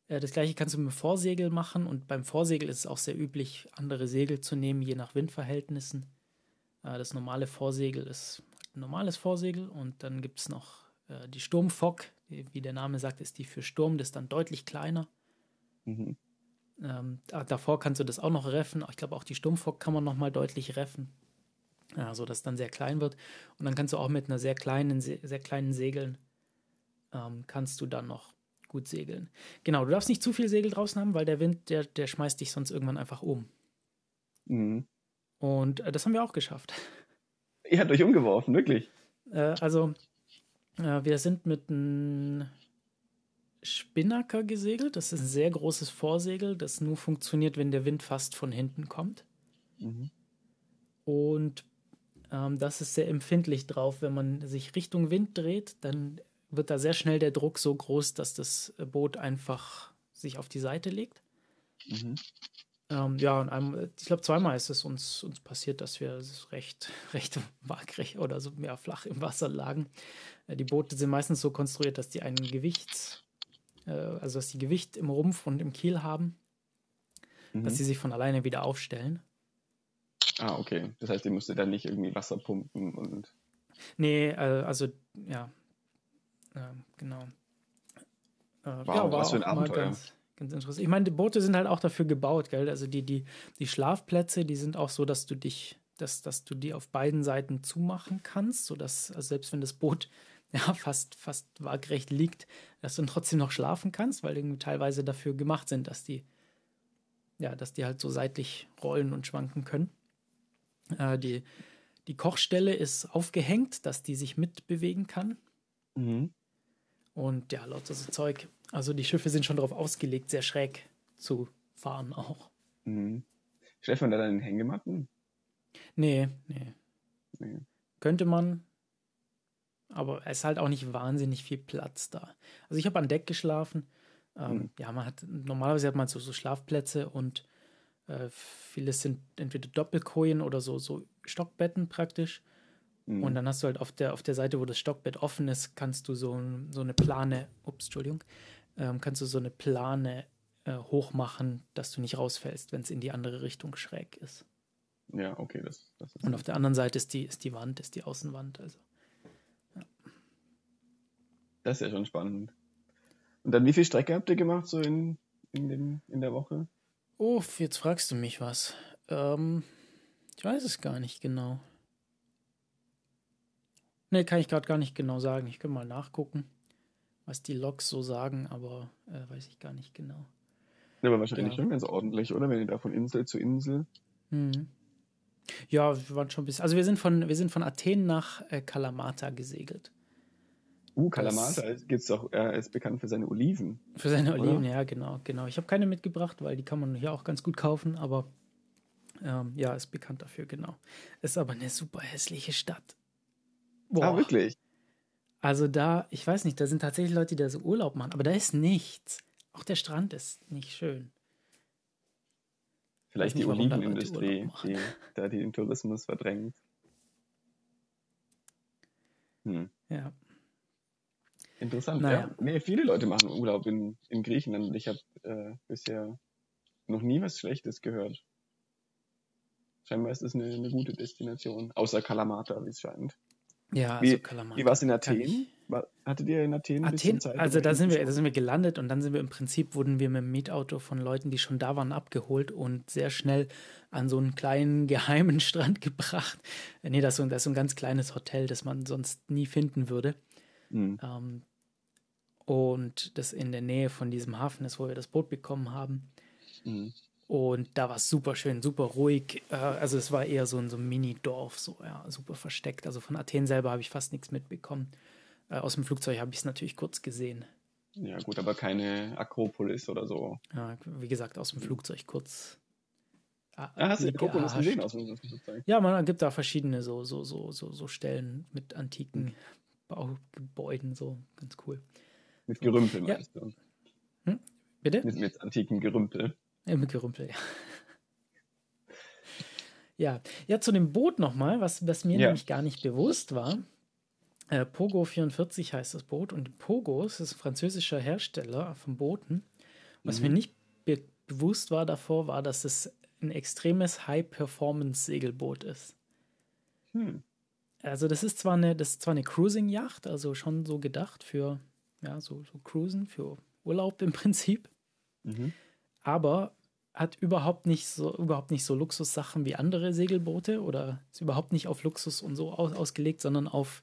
Äh, das gleiche kannst du mit dem Vorsegel machen und beim Vorsegel ist es auch sehr üblich, andere Segel zu nehmen, je nach Windverhältnissen. Äh, das normale Vorsegel ist ein normales Vorsegel und dann gibt es noch äh, die Sturmfock, die, wie der Name sagt, ist die für Sturm, das ist dann deutlich kleiner. Mhm. Ähm, davor kannst du das auch noch reffen. Ich glaube, auch die Sturmfock kann man nochmal deutlich reffen, ja, sodass es dann sehr klein wird. Und dann kannst du auch mit einer sehr kleinen, sehr kleinen Segeln, ähm, kannst du dann noch gut segeln. Genau, du darfst nicht zu viel Segel draußen haben, weil der Wind, der, der schmeißt dich sonst irgendwann einfach um. Mhm. Und äh, das haben wir auch geschafft. Ihr habt euch umgeworfen, wirklich? Äh, also, äh, wir sind mit einem Spinnaker gesegelt. Das ist ein sehr großes Vorsegel, das nur funktioniert, wenn der Wind fast von hinten kommt. Mhm. Und ähm, das ist sehr empfindlich drauf. Wenn man sich Richtung Wind dreht, dann wird da sehr schnell der Druck so groß, dass das Boot einfach sich auf die Seite legt. Mhm. Ähm, ja, und einem, ich glaube, zweimal ist es uns, uns passiert, dass wir recht, recht waagrecht oder so mehr flach im Wasser lagen. Äh, die Boote sind meistens so konstruiert, dass die ein Gewicht, äh, also dass die Gewicht im Rumpf und im Kiel haben, mhm. dass sie sich von alleine wieder aufstellen. Ah, okay. Das heißt, ihr müsstet dann nicht irgendwie Wasser pumpen und. Nee, äh, also, ja. Äh, genau. Äh, wow, ja, was für ein Abenteuer. Ganz, ganz interessant. Ich meine, die Boote sind halt auch dafür gebaut, gell? Also die, die, die Schlafplätze, die sind auch so, dass du dich, dass, dass du die auf beiden Seiten zumachen kannst, sodass, also selbst wenn das Boot ja, fast, fast waagrecht liegt, dass du dann trotzdem noch schlafen kannst, weil irgendwie teilweise dafür gemacht sind, dass die, ja, dass die halt so seitlich rollen und schwanken können. Äh, die, die Kochstelle ist aufgehängt, dass die sich mitbewegen kann. Mhm. Und ja, lauter so Zeug. Also die Schiffe sind schon darauf ausgelegt, sehr schräg zu fahren auch. Mhm. Schläft man da dann in Hängematten? Nee, nee, nee. Könnte man, aber es ist halt auch nicht wahnsinnig viel Platz da. Also ich habe an Deck geschlafen. Ähm, mhm. Ja, man hat normalerweise hat man so, so Schlafplätze und äh, vieles sind entweder Doppelkojen oder so, so Stockbetten praktisch. Mhm. Und dann hast du halt auf der, auf der Seite, wo das Stockbett offen ist, kannst du so, so eine Plane, ups, Entschuldigung, ähm, kannst du so eine Plane äh, hochmachen, dass du nicht rausfällst, wenn es in die andere Richtung schräg ist. Ja, okay, das, das ist. Und auf der anderen Seite ist die, ist die Wand, ist die Außenwand, also. Das ist ja schon spannend. Und dann, wie viel Strecke habt ihr gemacht, so in, in, den, in der Woche? Oh, jetzt fragst du mich was. Ähm, ich weiß es gar nicht genau. Ne, kann ich gerade gar nicht genau sagen. Ich kann mal nachgucken, was die Logs so sagen, aber äh, weiß ich gar nicht genau. Ja, aber wahrscheinlich ja. schon ganz ordentlich, oder? Wenn ihr da von Insel zu Insel. Mhm. Ja, wir waren schon ein bisschen. Also wir sind von, wir sind von Athen nach äh, Kalamata gesegelt. Uh, Kalamata gibt's doch, er ist bekannt für seine Oliven. Für seine oder? Oliven, ja, genau, genau. Ich habe keine mitgebracht, weil die kann man hier auch ganz gut kaufen, aber ähm, ja, ist bekannt dafür, genau. Ist aber eine super hässliche Stadt. Ah, Boah. Ah, wirklich? Also da, ich weiß nicht, da sind tatsächlich Leute, die da so Urlaub machen, aber da ist nichts. Auch der Strand ist nicht schön. Vielleicht die Olivenindustrie, die, da den Tourismus verdrängt. Hm. Ja. Interessant, naja. ja. Nee, viele Leute machen Urlaub in, in Griechenland. Ich habe äh, bisher noch nie was Schlechtes gehört. Scheinbar ist es eine, eine gute Destination, außer Kalamata, wie es scheint. Ja, also wie, Kalamata. Wie war es in Athen? War, hattet ihr in Athen ein Athen, Zeit? Also da sind, wir, da sind wir gelandet und dann sind wir im Prinzip, wurden wir mit dem Mietauto von Leuten, die schon da waren, abgeholt und sehr schnell an so einen kleinen geheimen Strand gebracht. Nee, das ist so, das ist so ein ganz kleines Hotel, das man sonst nie finden würde. Mhm. Ähm, und das in der Nähe von diesem Hafen ist, wo wir das Boot bekommen haben. Mhm. Und da war es super schön, super ruhig. Äh, also es war eher so ein, so ein Mini-Dorf, so ja, super versteckt. Also von Athen selber habe ich fast nichts mitbekommen. Äh, aus dem Flugzeug habe ich es natürlich kurz gesehen. Ja gut, aber keine Akropolis oder so. Ja, wie gesagt, aus dem Flugzeug kurz. Ah, hast du Akropolis gesehen aus dem Flugzeug? Ja, man gibt da verschiedene so, so, so, so, so Stellen mit antiken hm. Baugebäuden, so ganz cool. Mit Gerümpel ja. meinst du? Hm? Bitte? Mit, mit antiken Gerümpel. Mit Gerümpel, ja. ja. Ja, zu dem Boot nochmal, was, was mir ja. nämlich gar nicht bewusst war. Äh, Pogo 44 heißt das Boot und Pogo ist ein französischer Hersteller von Booten. Was mhm. mir nicht be bewusst war davor, war, dass es ein extremes High-Performance-Segelboot ist. Hm. Also das ist zwar eine, das ist zwar eine Cruising-Yacht, also schon so gedacht für ja, so, so Cruisen, für Urlaub im Prinzip. Mhm. Aber hat überhaupt nicht so überhaupt nicht so Luxussachen wie andere Segelboote oder ist überhaupt nicht auf Luxus und so aus, ausgelegt, sondern auf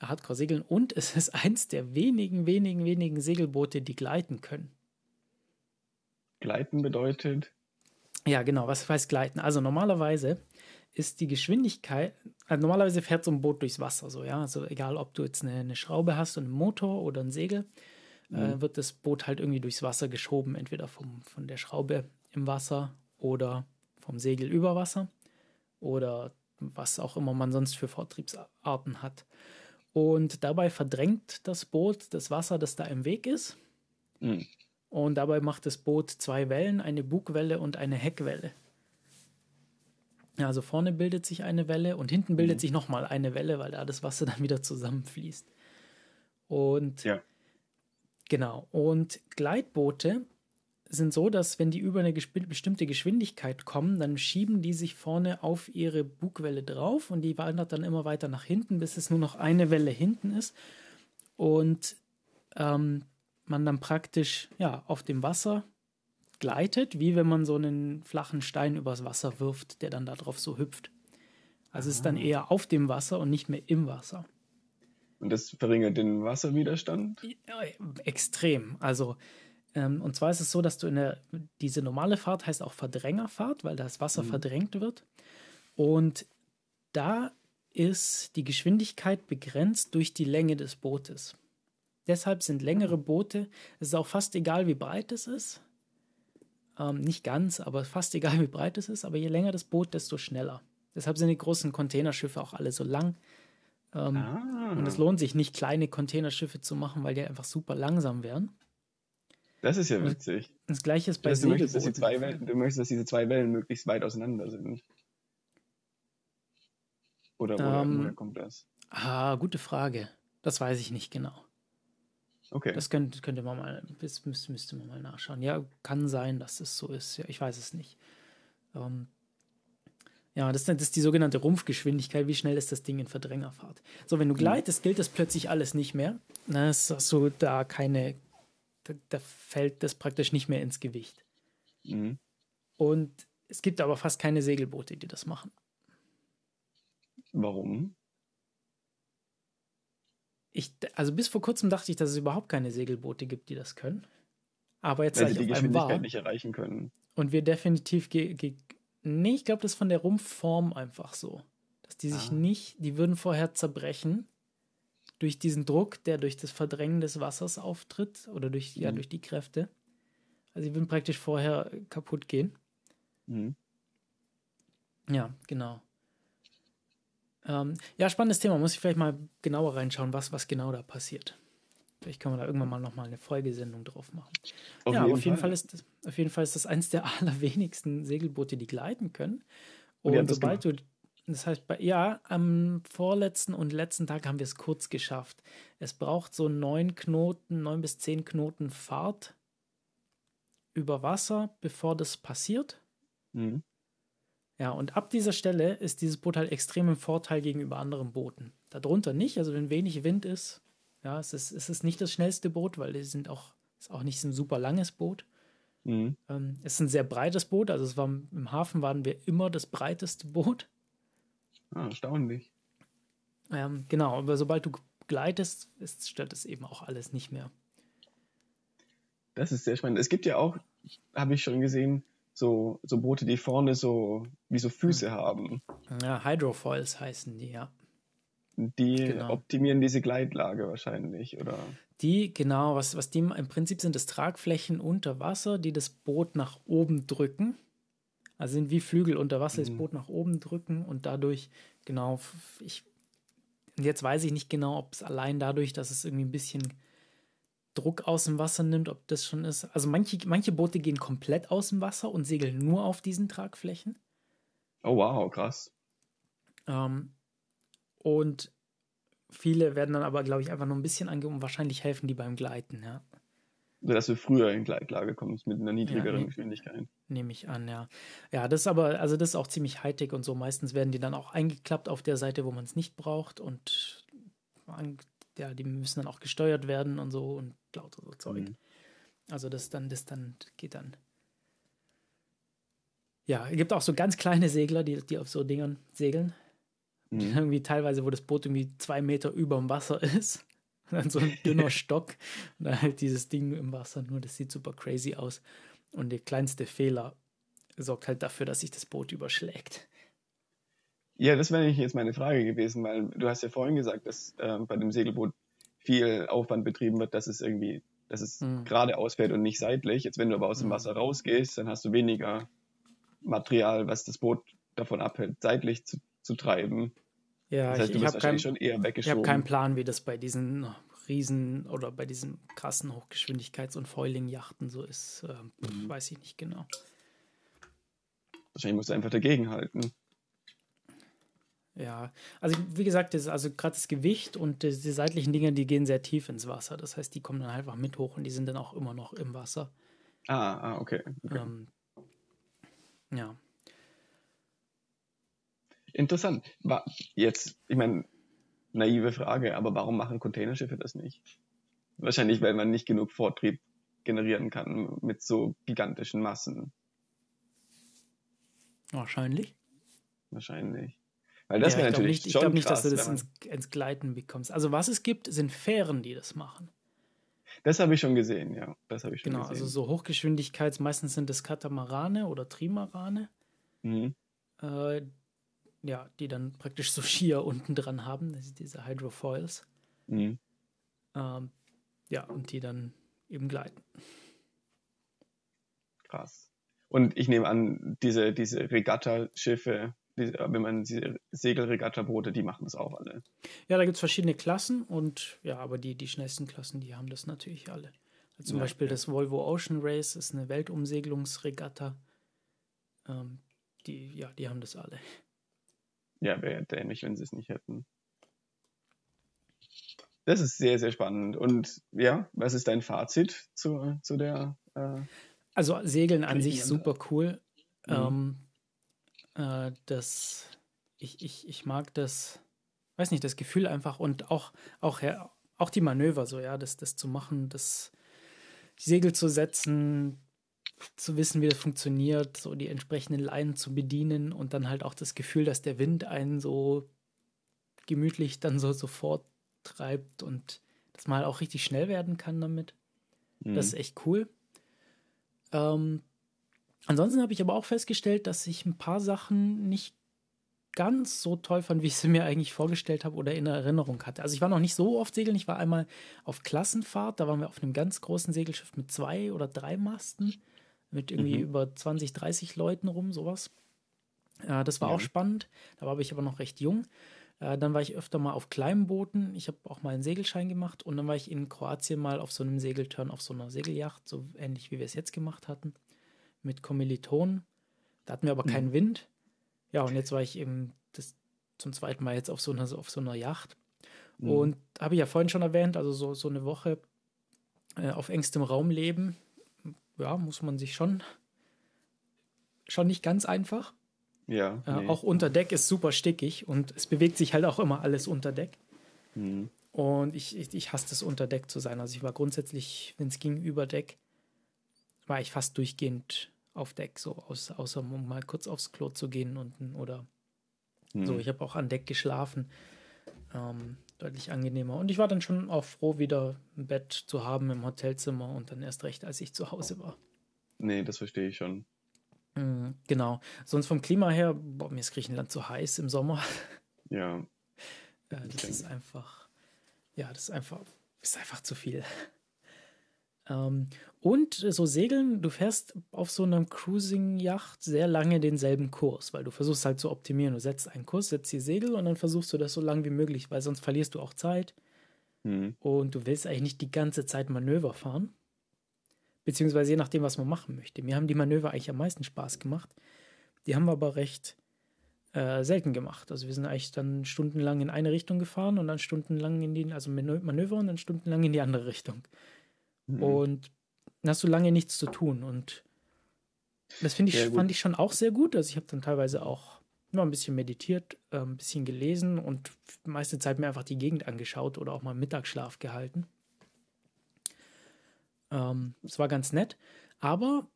Hardcore-Segeln. Und es ist eins der wenigen, wenigen, wenigen Segelboote, die gleiten können. Gleiten bedeutet? Ja, genau. Was heißt gleiten? Also normalerweise ist die Geschwindigkeit, also normalerweise fährt so ein Boot durchs Wasser, so, ja. Also egal, ob du jetzt eine, eine Schraube hast und einen Motor oder ein Segel, äh, mhm. wird das Boot halt irgendwie durchs Wasser geschoben, entweder vom, von der Schraube im Wasser oder vom Segel über Wasser oder was auch immer man sonst für Vortriebsarten hat. Und dabei verdrängt das Boot das Wasser, das da im Weg ist. Mhm. Und dabei macht das Boot zwei Wellen, eine Bugwelle und eine Heckwelle. Also vorne bildet sich eine Welle und hinten bildet mhm. sich nochmal eine Welle, weil da das Wasser dann wieder zusammenfließt. Und ja. Genau. Und Gleitboote sind so, dass wenn die über eine bestimmte Geschwindigkeit kommen, dann schieben die sich vorne auf ihre Bugwelle drauf und die wandert dann immer weiter nach hinten, bis es nur noch eine Welle hinten ist. Und ähm, man dann praktisch ja, auf dem Wasser gleitet, wie wenn man so einen flachen Stein übers Wasser wirft, der dann darauf so hüpft. Also es ist dann ah. eher auf dem Wasser und nicht mehr im Wasser. Und das verringert den Wasserwiderstand? Extrem. Also, ähm, und zwar ist es so, dass du in der, diese normale Fahrt heißt auch Verdrängerfahrt, weil das Wasser mhm. verdrängt wird. Und da ist die Geschwindigkeit begrenzt durch die Länge des Bootes. Deshalb sind längere Boote, es ist auch fast egal, wie breit es ist. Ähm, nicht ganz, aber fast egal, wie breit es ist. Aber je länger das Boot, desto schneller. Deshalb sind die großen Containerschiffe auch alle so lang. Ähm, ah. Und es lohnt sich nicht, kleine Containerschiffe zu machen, weil die einfach super langsam wären. Das ist ja witzig. Das gleiche ist bei das heißt, du möchtest, dass die zwei Wellen, du möchtest, dass diese zwei Wellen möglichst weit auseinander sind. Oder woher, ähm, woher kommt das? Ah, gute Frage. Das weiß ich nicht genau. Okay. Das könnte, könnte man mal, das müsste, müsste man mal nachschauen. Ja, kann sein, dass es so ist. Ja, ich weiß es nicht. Ähm, ja, das, das, ist die sogenannte Rumpfgeschwindigkeit. Wie schnell ist das Ding in Verdrängerfahrt? So, wenn du mhm. gleitest, gilt das plötzlich alles nicht mehr. Na, ist so da keine, da, da, fällt das praktisch nicht mehr ins Gewicht. Mhm. Und es gibt aber fast keine Segelboote, die das machen. Warum? Ich, also bis vor kurzem dachte ich, dass es überhaupt keine Segelboote gibt, die das können. Aber jetzt Weil sie die Geschwindigkeit war, nicht erreichen können. Und wir definitiv Nee, ich glaube, das ist von der Rumpfform einfach so. Dass die sich ah. nicht, die würden vorher zerbrechen durch diesen Druck, der durch das Verdrängen des Wassers auftritt oder durch, mhm. ja, durch die Kräfte. Also die würden praktisch vorher kaputt gehen. Mhm. Ja, genau. Ähm, ja, spannendes Thema. Muss ich vielleicht mal genauer reinschauen, was, was genau da passiert. Vielleicht können wir da irgendwann mal nochmal eine Folgesendung drauf machen. Auf ja, jeden auf jeden Fall. Fall ist das, auf jeden Fall ist das eins der allerwenigsten Segelboote, die gleiten können. Und, und sobald du, das heißt, bei, ja, am vorletzten und letzten Tag haben wir es kurz geschafft. Es braucht so neun Knoten, neun bis zehn Knoten Fahrt über Wasser, bevor das passiert. Mhm. Ja, und ab dieser Stelle ist dieses Boot halt extrem im Vorteil gegenüber anderen Booten. Darunter nicht, also wenn wenig Wind ist, ja, es ist, es ist nicht das schnellste Boot, weil die sind auch, ist auch nicht so ein super langes Boot. Mhm. Ähm, es ist ein sehr breites Boot, also es war im Hafen waren wir immer das breiteste Boot. Ah, erstaunlich. Ähm, genau, aber sobald du gleitest, ist, stört es eben auch alles nicht mehr. Das ist sehr spannend. Es gibt ja auch, habe ich schon gesehen, so, so Boote, die vorne so wie so Füße mhm. haben. Ja, Hydrofoils heißen die, ja. Die genau. optimieren diese Gleitlage wahrscheinlich, oder? Die, genau, was, was die im Prinzip sind, das Tragflächen unter Wasser, die das Boot nach oben drücken. Also sind wie Flügel unter Wasser, mhm. das Boot nach oben drücken und dadurch, genau, ich, jetzt weiß ich nicht genau, ob es allein dadurch, dass es irgendwie ein bisschen Druck aus dem Wasser nimmt, ob das schon ist. Also manche, manche Boote gehen komplett aus dem Wasser und segeln nur auf diesen Tragflächen. Oh wow, krass. Ähm, und viele werden dann aber, glaube ich, einfach nur ein bisschen angeben wahrscheinlich helfen die beim Gleiten, ja. Also, dass du früher in Gleitlage kommst mit einer niedrigeren ja, Geschwindigkeit. Nehme ich an, ja. Ja, das ist aber, also das ist auch ziemlich Hightech und so. Meistens werden die dann auch eingeklappt auf der Seite, wo man es nicht braucht und ja, die müssen dann auch gesteuert werden und so und lauter so Zeug. Mhm. Also das dann, das dann geht dann. Ja, es gibt auch so ganz kleine Segler, die, die auf so Dingern segeln. Mhm. Irgendwie teilweise, wo das Boot irgendwie zwei Meter über dem Wasser ist. Und dann so ein dünner Stock und dann halt dieses Ding im Wasser. Nur das sieht super crazy aus. Und der kleinste Fehler sorgt halt dafür, dass sich das Boot überschlägt. Ja, das wäre jetzt meine Frage gewesen, weil du hast ja vorhin gesagt, dass äh, bei dem Segelboot viel Aufwand betrieben wird, dass es irgendwie, dass es mhm. geradeaus fährt und nicht seitlich. Jetzt, wenn du aber aus dem mhm. Wasser rausgehst, dann hast du weniger Material, was das Boot davon abhält, seitlich zu zu treiben. Ja, das heißt, ich, ich habe kein, schon eher weggeschoben. Ich habe keinen Plan, wie das bei diesen Riesen oder bei diesen krassen Hochgeschwindigkeits- und Foiling-Yachten so ist. Äh, mhm. Weiß ich nicht genau. Wahrscheinlich musst du einfach dagegenhalten. Ja, also wie gesagt, das, also gerade das Gewicht und die, die, seitlichen Dinge, die gehen sehr tief ins Wasser. Das heißt, die kommen dann einfach mit hoch und die sind dann auch immer noch im Wasser. Ah, ah okay. okay. Ähm, ja. Interessant. War jetzt, ich meine, naive Frage, aber warum machen Containerschiffe das nicht? Wahrscheinlich, weil man nicht genug Vortrieb generieren kann mit so gigantischen Massen. Wahrscheinlich. Wahrscheinlich. Weil das ja, wäre natürlich nicht, Ich glaube nicht, dass du das ins, ins, Gleiten bekommst. Also was es gibt, sind Fähren, die das machen. Das habe ich schon gesehen, ja. Das habe ich schon genau, gesehen. also so Hochgeschwindigkeits, meistens sind es Katamarane oder Trimarane. Mhm. Äh, ja, die dann praktisch so Skier unten dran haben, das ist diese Hydrofoils. Mhm. Ähm, ja, und die dann eben gleiten. Krass. Und ich nehme an, diese, diese Regatta-Schiffe, wenn man diese Segelregatta-Boote, die machen das auch alle. Ja, da gibt es verschiedene Klassen und ja, aber die, die schnellsten Klassen, die haben das natürlich alle. Also zum ja, Beispiel ja. das Volvo Ocean Race ist eine Weltumsegelungsregatta. Ähm, die, ja, die haben das alle. Ja, wäre dämlich, wenn sie es nicht hätten. Das ist sehr, sehr spannend. Und ja, was ist dein Fazit zu, zu der? Äh, also Segeln an sich super cool. Mhm. Ähm, äh, das, ich, ich, ich mag das, weiß nicht, das Gefühl einfach und auch, auch, auch die Manöver so, ja, das, das zu machen, das Segel zu setzen, zu wissen, wie das funktioniert, so die entsprechenden Leinen zu bedienen und dann halt auch das Gefühl, dass der Wind einen so gemütlich dann so sofort treibt und dass man halt auch richtig schnell werden kann damit. Mhm. Das ist echt cool. Ähm, ansonsten habe ich aber auch festgestellt, dass ich ein paar Sachen nicht ganz so toll fand, wie ich sie mir eigentlich vorgestellt habe oder in Erinnerung hatte. Also ich war noch nicht so oft segeln. Ich war einmal auf Klassenfahrt, da waren wir auf einem ganz großen Segelschiff mit zwei oder drei Masten mit irgendwie mhm. über 20, 30 Leuten rum, sowas. Äh, das war ja. auch spannend. Da war ich aber noch recht jung. Äh, dann war ich öfter mal auf kleinen Booten. Ich habe auch mal einen Segelschein gemacht und dann war ich in Kroatien mal auf so einem Segelturn, auf so einer Segelyacht, so ähnlich wie wir es jetzt gemacht hatten, mit Kommilitonen. Da hatten wir aber mhm. keinen Wind. Ja, und jetzt war ich eben das zum zweiten Mal jetzt auf so einer, auf so einer Yacht. Mhm. Und habe ich ja vorhin schon erwähnt, also so, so eine Woche äh, auf engstem Raum leben ja, muss man sich schon, schon nicht ganz einfach. Ja. Äh, nee. Auch unter Deck ist super stickig und es bewegt sich halt auch immer alles unter Deck. Mhm. Und ich, ich, ich hasse es, unter Deck zu sein. Also ich war grundsätzlich, wenn es ging, über Deck, war ich fast durchgehend auf Deck, so aus, außer um mal kurz aufs Klo zu gehen unten oder mhm. so. Ich habe auch an Deck geschlafen. Ähm, deutlich angenehmer. Und ich war dann schon auch froh, wieder ein Bett zu haben im Hotelzimmer und dann erst recht, als ich zu Hause war. Nee, das verstehe ich schon. Mhm, genau. Sonst vom Klima her, boah, mir ist Griechenland zu heiß im Sommer. Ja. äh, das ist einfach, ja, das ist einfach, ist einfach zu viel. Ähm, und so segeln, du fährst auf so einer Cruising-Yacht sehr lange denselben Kurs, weil du versuchst halt zu optimieren. Du setzt einen Kurs, setzt die Segel und dann versuchst du das so lang wie möglich, weil sonst verlierst du auch Zeit. Mhm. Und du willst eigentlich nicht die ganze Zeit Manöver fahren. Beziehungsweise je nachdem, was man machen möchte. Mir haben die Manöver eigentlich am meisten Spaß gemacht. Die haben wir aber recht äh, selten gemacht. Also wir sind eigentlich dann stundenlang in eine Richtung gefahren und dann stundenlang in die, also Manöver und dann stundenlang in die andere Richtung. Mhm. Und dann hast du lange nichts zu tun. Und das finde ich, fand ich schon auch sehr gut. Also ich habe dann teilweise auch immer ein bisschen meditiert, äh, ein bisschen gelesen und meiste Zeit mir einfach die Gegend angeschaut oder auch mal Mittagsschlaf gehalten. Ähm, es war ganz nett. Aber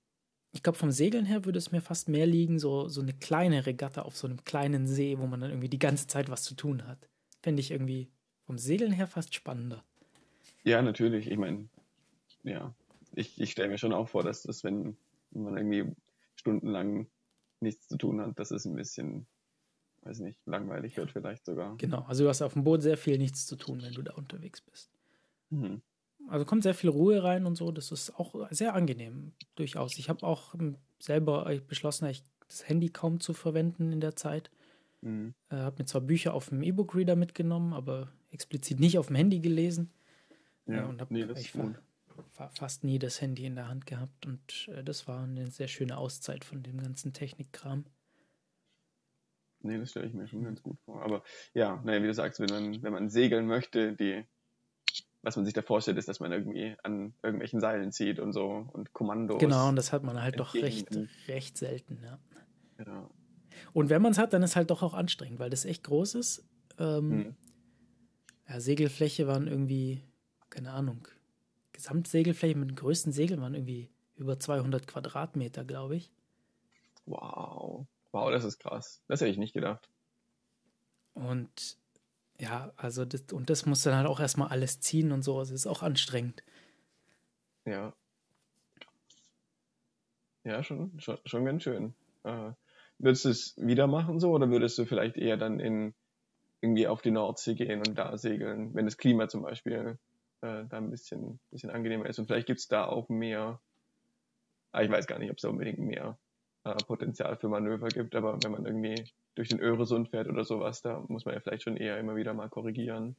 ich glaube, vom Segeln her würde es mir fast mehr liegen, so, so eine kleine Regatta auf so einem kleinen See, wo man dann irgendwie die ganze Zeit was zu tun hat. Fände ich irgendwie vom Segeln her fast spannender. Ja, natürlich. Ich meine, ja, ich, ich stelle mir schon auch vor, dass das, wenn man irgendwie stundenlang nichts zu tun hat, dass es ein bisschen, weiß nicht, langweilig wird vielleicht sogar. Genau, also du hast auf dem Boot sehr viel nichts zu tun, wenn du da unterwegs bist. Mhm. Also kommt sehr viel Ruhe rein und so, das ist auch sehr angenehm, durchaus. Ich habe auch selber beschlossen, das Handy kaum zu verwenden in der Zeit. Mhm. Äh, habe mir zwar Bücher auf dem E-Book-Reader mitgenommen, aber explizit nicht auf dem Handy gelesen. Ja, ja und habe nee, das ist gut fast nie das Handy in der Hand gehabt und äh, das war eine sehr schöne Auszeit von dem ganzen Technikkram. Nee, das stelle ich mir schon ganz gut vor. Aber ja, naja, wie du sagst, wenn man, wenn man segeln möchte, die, was man sich da vorstellt, ist, dass man irgendwie an irgendwelchen Seilen zieht und so und Kommandos. Genau, und das hat man halt doch recht, recht selten, ja. ja. Und wenn man es hat, dann ist halt doch auch anstrengend, weil das echt groß ist. Ähm, hm. Ja, Segelfläche waren irgendwie, keine Ahnung, Gesamtsegelfläche mit den größten Segeln waren irgendwie über 200 Quadratmeter, glaube ich. Wow. Wow, das ist krass. Das hätte ich nicht gedacht. Und ja, also das, und das muss dann halt auch erstmal alles ziehen und so. Also ist auch anstrengend. Ja. Ja, schon, schon, schon ganz schön. Äh, würdest du es wieder machen so oder würdest du vielleicht eher dann in irgendwie auf die Nordsee gehen und da segeln, wenn das Klima zum Beispiel äh, da ein bisschen, bisschen angenehmer ist. Und vielleicht gibt es da auch mehr, ah, ich weiß gar nicht, ob es da unbedingt mehr äh, Potenzial für Manöver gibt, aber wenn man irgendwie durch den Öresund fährt oder sowas, da muss man ja vielleicht schon eher immer wieder mal korrigieren.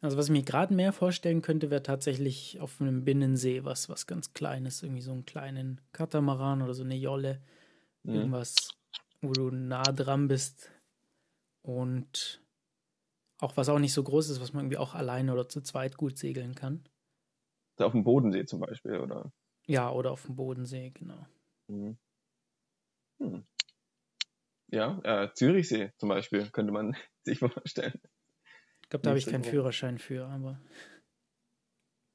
Also was ich mir gerade mehr vorstellen könnte, wäre tatsächlich auf einem Binnensee was, was ganz Kleines, irgendwie so einen kleinen Katamaran oder so eine Jolle, mhm. irgendwas, wo du nah dran bist und auch was auch nicht so groß ist, was man irgendwie auch alleine oder zu zweit gut segeln kann. Auf dem Bodensee zum Beispiel, oder? Ja, oder auf dem Bodensee, genau. Mhm. Hm. Ja, äh, Zürichsee zum Beispiel könnte man sich vorstellen. Ich glaube, da habe ich keinen Führerschein für, aber.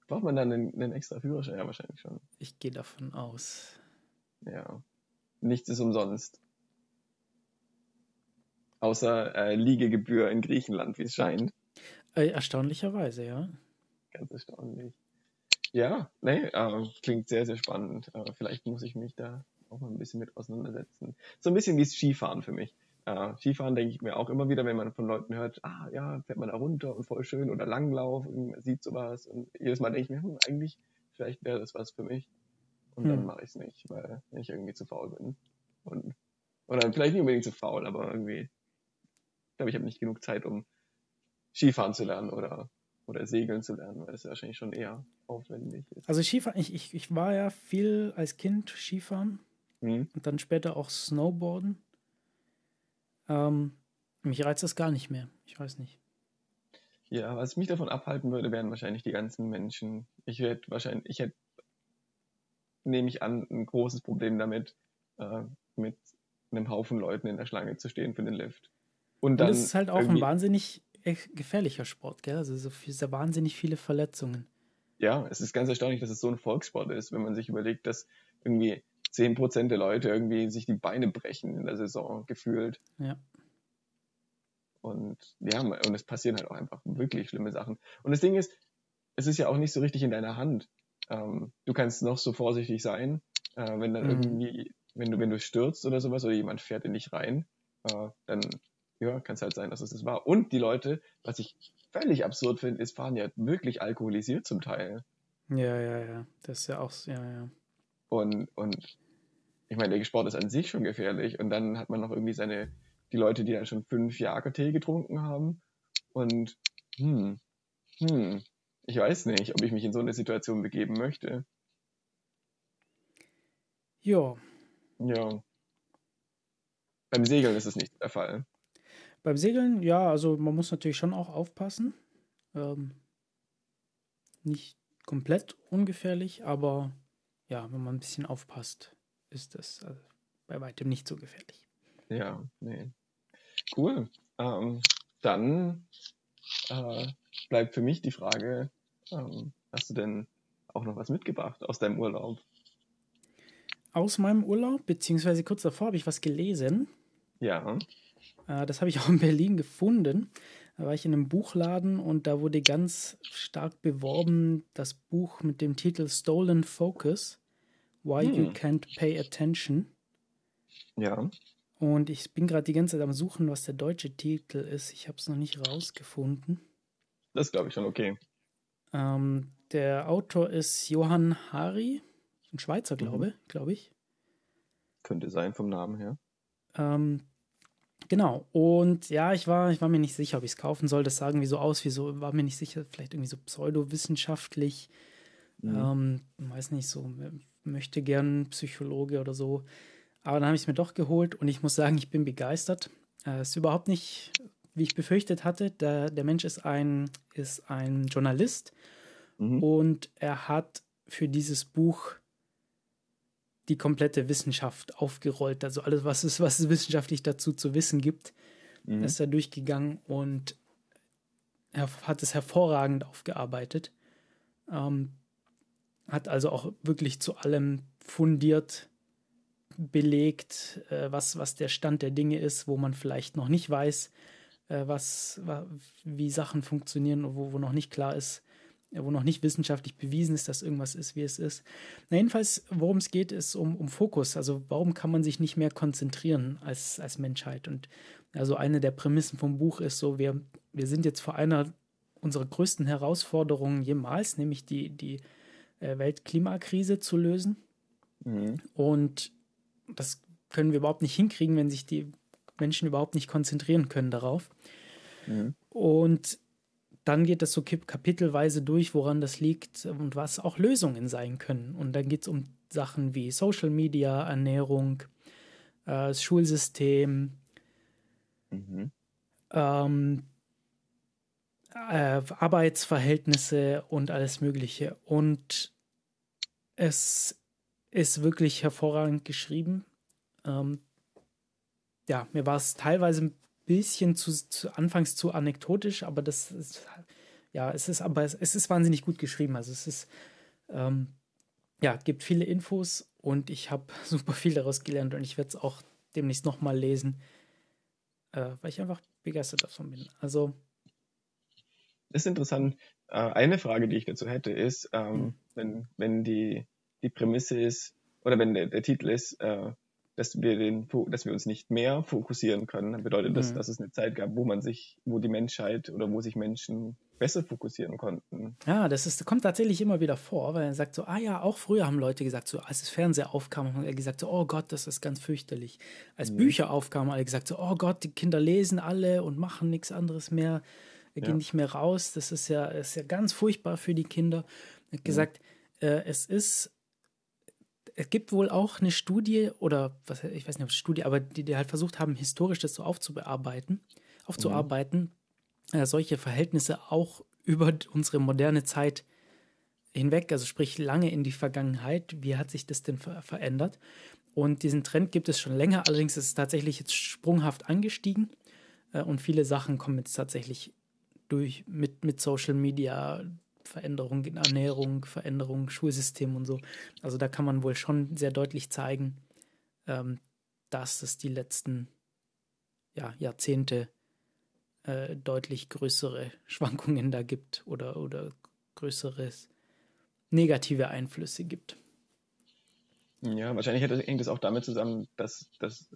Braucht man dann einen, einen, extra Führerschein? Ja, wahrscheinlich schon. Ich gehe davon aus. Ja. Nichts ist umsonst. Außer äh, Liegegebühr in Griechenland, wie es scheint. Äh, erstaunlicherweise, ja. Ganz erstaunlich. Ja, nee, äh, klingt sehr, sehr spannend. Äh, vielleicht muss ich mich da auch mal ein bisschen mit auseinandersetzen. So ein bisschen wie Skifahren für mich. Äh, Skifahren denke ich mir auch immer wieder, wenn man von Leuten hört, ah ja, fährt man da runter und voll schön oder Langlauf, man sieht sowas und jedes Mal denke ich mir, hm, eigentlich, vielleicht wäre das was für mich. Und hm. dann mache ich es nicht, weil ich irgendwie zu faul bin. Und, oder vielleicht nicht unbedingt zu faul, aber irgendwie, glaube, ich habe nicht genug Zeit, um Skifahren zu lernen oder, oder Segeln zu lernen, weil das ja wahrscheinlich schon eher aufwendig ist. Also Skifahren, ich, ich, ich war ja viel als Kind Skifahren mhm. und dann später auch Snowboarden. Ähm, mich reizt das gar nicht mehr. Ich weiß nicht. Ja, was mich davon abhalten würde, wären wahrscheinlich die ganzen Menschen. Ich hätte wahrscheinlich, ich hätte, nehme ich an, ein großes Problem damit, äh, mit einem Haufen Leuten in der Schlange zu stehen für den Lift. Und dann. Und das ist halt auch ein wahnsinnig gefährlicher Sport, gell? Also so viel, sehr wahnsinnig viele Verletzungen. Ja, es ist ganz erstaunlich, dass es so ein Volkssport ist, wenn man sich überlegt, dass irgendwie 10% der Leute irgendwie sich die Beine brechen in der Saison gefühlt. Ja. Und ja, und es passieren halt auch einfach wirklich schlimme Sachen. Und das Ding ist, es ist ja auch nicht so richtig in deiner Hand. Ähm, du kannst noch so vorsichtig sein, äh, wenn dann mhm. irgendwie, wenn du, wenn du stürzt oder sowas oder jemand fährt in dich rein, äh, dann ja, kann es halt sein, dass es das war. Und die Leute, was ich völlig absurd finde, ist, fahren ja wirklich alkoholisiert zum Teil. Ja, ja, ja. Das ist ja auch, ja, ja. Und, und ich meine, der Sport ist an sich schon gefährlich und dann hat man noch irgendwie seine, die Leute, die dann schon fünf Jahre Tee getrunken haben und hm, hm, ich weiß nicht, ob ich mich in so eine Situation begeben möchte. Ja. Ja. Beim Segeln ist es nicht der Fall. Beim Segeln, ja, also man muss natürlich schon auch aufpassen. Ähm, nicht komplett ungefährlich, aber ja, wenn man ein bisschen aufpasst, ist das also bei weitem nicht so gefährlich. Ja, nee. Cool. Ähm, dann äh, bleibt für mich die Frage, ähm, hast du denn auch noch was mitgebracht aus deinem Urlaub? Aus meinem Urlaub, beziehungsweise kurz davor habe ich was gelesen. Ja. Äh, das habe ich auch in Berlin gefunden. Da war ich in einem Buchladen und da wurde ganz stark beworben das Buch mit dem Titel Stolen Focus Why hm. You Can't Pay Attention. Ja. Und ich bin gerade die ganze Zeit am Suchen, was der deutsche Titel ist. Ich habe es noch nicht rausgefunden. Das glaube ich schon okay. Ähm, der Autor ist Johann Hari, ein Schweizer, glaube mhm. glaube ich. Könnte sein vom Namen her. Ähm, genau. Und ja, ich war, ich war mir nicht sicher, ob ich es kaufen soll. Das sagen wie so aus, wie so, war mir nicht sicher, vielleicht irgendwie so pseudowissenschaftlich. Mhm. Ähm, weiß nicht, so möchte gern Psychologe oder so. Aber dann habe ich es mir doch geholt und ich muss sagen, ich bin begeistert. Es äh, ist überhaupt nicht, wie ich befürchtet hatte. Der, der Mensch ist ein, ist ein Journalist mhm. und er hat für dieses Buch die komplette Wissenschaft aufgerollt. Also alles, was es, was es wissenschaftlich dazu zu wissen gibt, mhm. ist er durchgegangen und er hat es hervorragend aufgearbeitet. Ähm, hat also auch wirklich zu allem fundiert belegt, äh, was, was der Stand der Dinge ist, wo man vielleicht noch nicht weiß, äh, was, wie Sachen funktionieren, wo, wo noch nicht klar ist, wo noch nicht wissenschaftlich bewiesen ist, dass irgendwas ist, wie es ist. Na, jedenfalls, worum es geht, ist um, um Fokus. Also warum kann man sich nicht mehr konzentrieren als, als Menschheit? Und also eine der Prämissen vom Buch ist so, wir, wir sind jetzt vor einer unserer größten Herausforderungen jemals, nämlich die, die äh, Weltklimakrise zu lösen. Mhm. Und das können wir überhaupt nicht hinkriegen, wenn sich die Menschen überhaupt nicht konzentrieren können darauf. Mhm. Und dann geht das so kapitelweise durch, woran das liegt und was auch Lösungen sein können. Und dann geht es um Sachen wie Social Media, Ernährung, äh, das Schulsystem, mhm. ähm, äh, Arbeitsverhältnisse und alles Mögliche. Und es ist wirklich hervorragend geschrieben. Ähm, ja, mir war es teilweise ein bisschen zu, zu, anfangs zu anekdotisch, aber das ist ja, es ist aber es, es ist wahnsinnig gut geschrieben. Also es ist ähm, ja, gibt viele Infos und ich habe super viel daraus gelernt und ich werde es auch demnächst nochmal lesen, äh, weil ich einfach begeistert davon bin. Also das ist interessant. Äh, eine Frage, die ich dazu hätte, ist, ähm, mhm. wenn, wenn die, die Prämisse ist, oder wenn der, der Titel ist, äh, dass wir den, dass wir uns nicht mehr fokussieren können, bedeutet das, mhm. dass es eine Zeit gab, wo man sich, wo die Menschheit oder wo sich Menschen besser fokussieren konnten. Ja, das ist, kommt tatsächlich immer wieder vor, weil er sagt so, ah ja, auch früher haben Leute gesagt, so als das Fernseher aufkam, haben er gesagt so, oh Gott, das ist ganz fürchterlich. Als mhm. Bücher aufkamen, haben alle gesagt so, oh Gott, die Kinder lesen alle und machen nichts anderes mehr, wir ja. gehen nicht mehr raus, das ist ja, ist ja ganz furchtbar für die Kinder. Er hat mhm. gesagt, äh, es ist es gibt wohl auch eine Studie oder was ich weiß nicht, ob es Studie, aber die, die halt versucht haben, historisch das so aufzubearbeiten, aufzuarbeiten, mhm. äh, solche Verhältnisse auch über unsere moderne Zeit hinweg, also sprich lange in die Vergangenheit. Wie hat sich das denn ver verändert? Und diesen Trend gibt es schon länger, allerdings ist es tatsächlich jetzt sprunghaft angestiegen äh, und viele Sachen kommen jetzt tatsächlich durch mit, mit Social Media, Veränderung in Ernährung, Veränderung Schulsystem und so. Also da kann man wohl schon sehr deutlich zeigen, ähm, dass es die letzten ja, Jahrzehnte äh, deutlich größere Schwankungen da gibt oder, oder größeres negative Einflüsse gibt. Ja, wahrscheinlich hängt es auch damit zusammen, dass, dass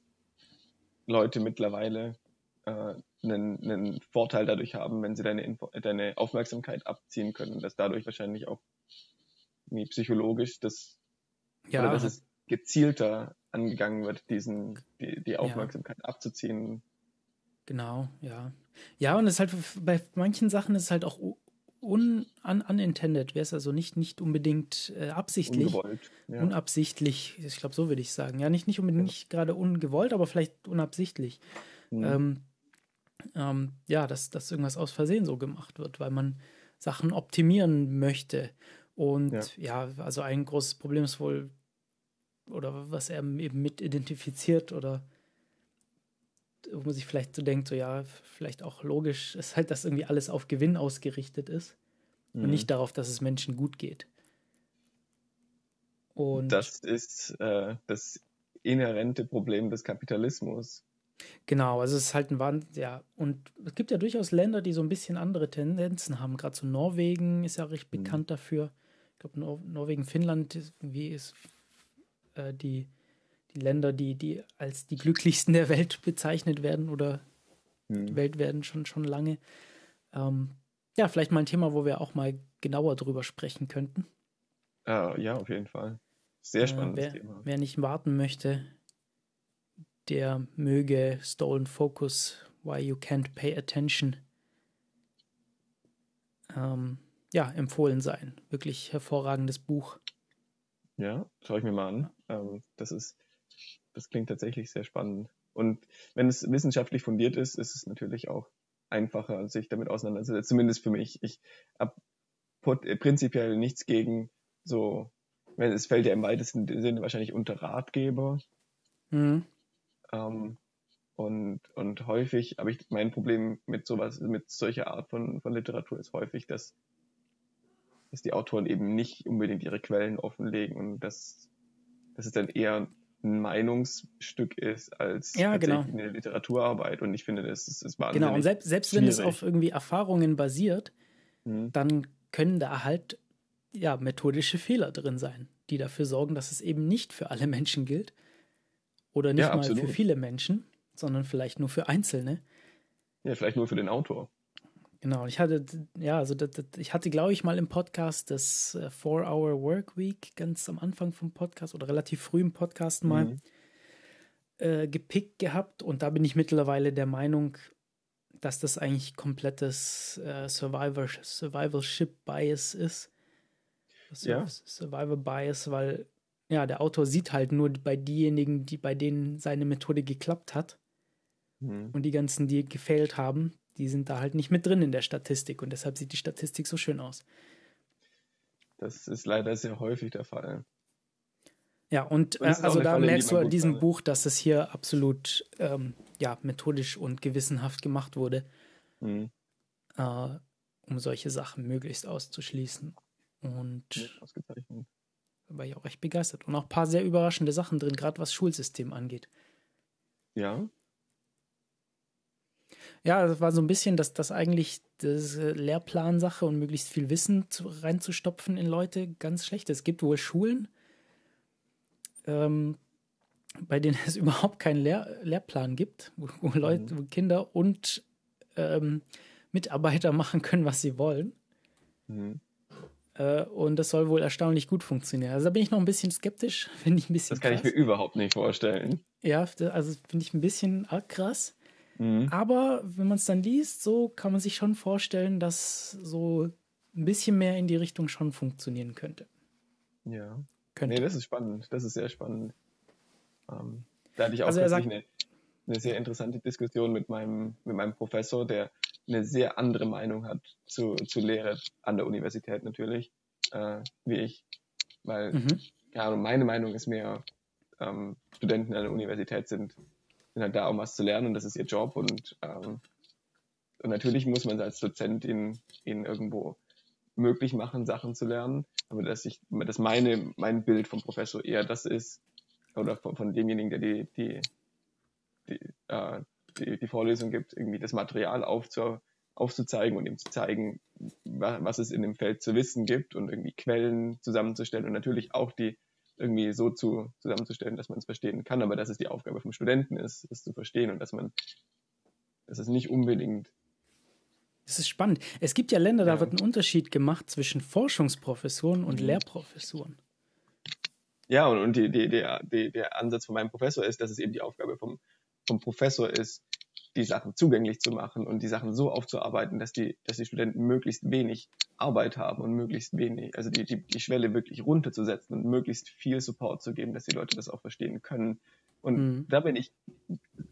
Leute mittlerweile äh, einen, einen Vorteil dadurch haben, wenn sie deine, Info deine Aufmerksamkeit abziehen können. Dass dadurch wahrscheinlich auch psychologisch das, ja. oder dass es gezielter angegangen wird, diesen, die, die Aufmerksamkeit ja. abzuziehen. Genau, ja. Ja, und es ist halt bei manchen Sachen ist es halt auch un, un, unintended, wäre es also nicht, nicht unbedingt äh, absichtlich. Ungewollt. Ja. Unabsichtlich, ich glaube, so würde ich sagen. Ja, nicht, nicht unbedingt ja. nicht gerade ungewollt, aber vielleicht unabsichtlich. Mhm. Ähm, ähm, ja, dass, dass irgendwas aus Versehen so gemacht wird, weil man Sachen optimieren möchte. Und ja, ja also ein großes Problem ist wohl, oder was er eben mit identifiziert oder wo man sich vielleicht so denkt, so ja, vielleicht auch logisch ist halt, dass irgendwie alles auf Gewinn ausgerichtet ist mhm. und nicht darauf, dass es Menschen gut geht. Und das ist äh, das inhärente Problem des Kapitalismus. Genau, also es ist halt ein Wahnsinn, ja. Und es gibt ja durchaus Länder, die so ein bisschen andere Tendenzen haben. Gerade so Norwegen ist ja recht mhm. bekannt dafür. Ich glaube, Nor Norwegen, Finnland, wie ist äh, die, die Länder, die, die als die glücklichsten der Welt bezeichnet werden oder mhm. Welt werden schon, schon lange. Ähm, ja, vielleicht mal ein Thema, wo wir auch mal genauer drüber sprechen könnten. Uh, ja, auf jeden Fall. Sehr äh, spannendes äh, wer, Thema. Wer nicht warten möchte, der möge Stolen Focus, Why You Can't Pay Attention, ähm, ja, empfohlen sein. Wirklich hervorragendes Buch. Ja, schaue ich mir mal an. Ähm, das ist, das klingt tatsächlich sehr spannend. Und wenn es wissenschaftlich fundiert ist, ist es natürlich auch einfacher, sich damit auseinanderzusetzen. Zumindest für mich. Ich habe prinzipiell nichts gegen so, wenn es fällt ja im weitesten Sinne wahrscheinlich unter Ratgeber. Mhm. Ähm, und, und häufig habe ich mein Problem mit sowas, mit solcher Art von, von Literatur ist häufig, dass dass die Autoren eben nicht unbedingt ihre Quellen offenlegen und dass, dass es dann eher ein Meinungsstück ist als ja, genau. eine Literaturarbeit. Und ich finde, das ist, das Genau, und selbst, selbst wenn es auf irgendwie Erfahrungen basiert, mhm. dann können da halt ja methodische Fehler drin sein, die dafür sorgen, dass es eben nicht für alle Menschen gilt oder nicht ja, mal für viele Menschen, sondern vielleicht nur für Einzelne. Ja, vielleicht nur für den Autor. Genau, ich hatte, ja, also das, das, ich hatte, glaube ich, mal im Podcast das äh, Four-Hour Work Week ganz am Anfang vom Podcast oder relativ früh im Podcast mal mhm. äh, gepickt gehabt und da bin ich mittlerweile der Meinung, dass das eigentlich komplettes äh, Survivor, Survivalship Bias ist. Ja. Survivor Bias, weil ja, der Autor sieht halt nur bei diejenigen, die bei denen seine Methode geklappt hat. Mhm. Und die ganzen, die gefailt haben, die sind da halt nicht mit drin in der Statistik und deshalb sieht die Statistik so schön aus. Das ist leider sehr häufig der Fall. Ja, und äh, also da Falle, merkst du an diesem kann. Buch, dass es hier absolut ähm, ja, methodisch und gewissenhaft gemacht wurde, mhm. äh, um solche Sachen möglichst auszuschließen. Und ausgezeichnet. Da war ich auch recht begeistert. Und auch ein paar sehr überraschende Sachen drin, gerade was Schulsystem angeht. Ja. Ja, das war so ein bisschen, dass das eigentlich das Lehrplansache und möglichst viel Wissen zu, reinzustopfen in Leute ganz schlecht ist. Es gibt wohl Schulen, ähm, bei denen es überhaupt keinen Lehr Lehrplan gibt, wo, wo Leute, mhm. wo Kinder und ähm, Mitarbeiter machen können, was sie wollen. Mhm. Äh, und das soll wohl erstaunlich gut funktionieren. Also da bin ich noch ein bisschen skeptisch, finde ich ein bisschen. Das kann krass. ich mir überhaupt nicht vorstellen. Ja, also finde ich ein bisschen arg krass. Mhm. Aber wenn man es dann liest, so kann man sich schon vorstellen, dass so ein bisschen mehr in die Richtung schon funktionieren könnte. Ja. Könnte. Nee, das ist spannend. Das ist sehr spannend. Ähm, da hatte ich auch also sagt, eine, eine sehr interessante Diskussion mit meinem, mit meinem Professor, der eine sehr andere Meinung hat zu, zu Lehre an der Universität natürlich, äh, wie ich. Weil, mhm. ja, meine Meinung ist mehr, ähm, Studenten an der Universität sind sind halt da, um was zu lernen und das ist ihr Job und, ähm, und natürlich muss man als Dozent ihnen, ihnen irgendwo möglich machen, Sachen zu lernen, aber dass ich, dass meine, mein Bild vom Professor eher das ist, oder von, von demjenigen, der die, die, die, äh, die, die Vorlesung gibt, irgendwie das Material aufzu, aufzuzeigen und ihm zu zeigen, was es in dem Feld zu wissen gibt und irgendwie Quellen zusammenzustellen und natürlich auch die irgendwie so zu, zusammenzustellen, dass man es verstehen kann, aber dass es die Aufgabe vom Studenten ist, es zu verstehen und dass man, dass es nicht unbedingt das ist spannend. Es gibt ja Länder, ja. da wird ein Unterschied gemacht zwischen Forschungsprofessuren und mhm. Lehrprofessuren. Ja, und, und die, die, der, die, der Ansatz von meinem Professor ist, dass es eben die Aufgabe vom, vom Professor ist, die Sachen zugänglich zu machen und die Sachen so aufzuarbeiten, dass die, dass die Studenten möglichst wenig Arbeit haben und möglichst wenig, also die, die, die Schwelle wirklich runterzusetzen und möglichst viel Support zu geben, dass die Leute das auch verstehen können. Und mhm. da bin ich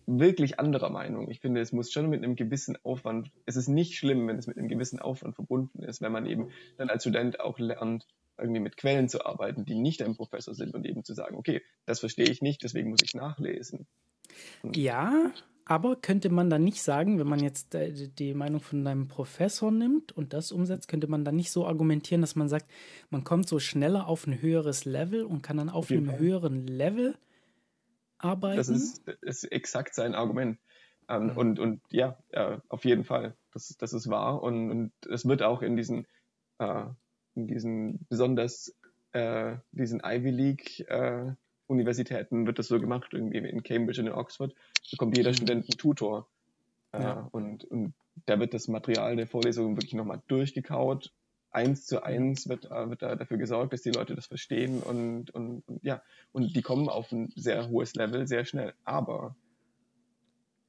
wirklich anderer Meinung. Ich finde, es muss schon mit einem gewissen Aufwand, es ist nicht schlimm, wenn es mit einem gewissen Aufwand verbunden ist, wenn man eben dann als Student auch lernt, irgendwie mit Quellen zu arbeiten, die nicht ein Professor sind und eben zu sagen, okay, das verstehe ich nicht, deswegen muss ich nachlesen. Und ja, aber könnte man dann nicht sagen, wenn man jetzt die Meinung von deinem Professor nimmt und das umsetzt, könnte man dann nicht so argumentieren, dass man sagt, man kommt so schneller auf ein höheres Level und kann dann auf einem höheren Level arbeiten? Das ist, ist exakt sein Argument. Ähm, mhm. und, und ja, äh, auf jeden Fall, das, das ist wahr. Und, und es wird auch in diesen, äh, diesen besonders äh, diesen Ivy League äh, Universitäten wird das so gemacht, irgendwie in Cambridge und in Oxford bekommt jeder mhm. Student einen Tutor. Äh, ja. und, und da wird das Material der Vorlesung wirklich nochmal durchgekaut. Eins zu eins wird, äh, wird da dafür gesorgt, dass die Leute das verstehen und, und, und ja, und die kommen auf ein sehr hohes Level sehr schnell. Aber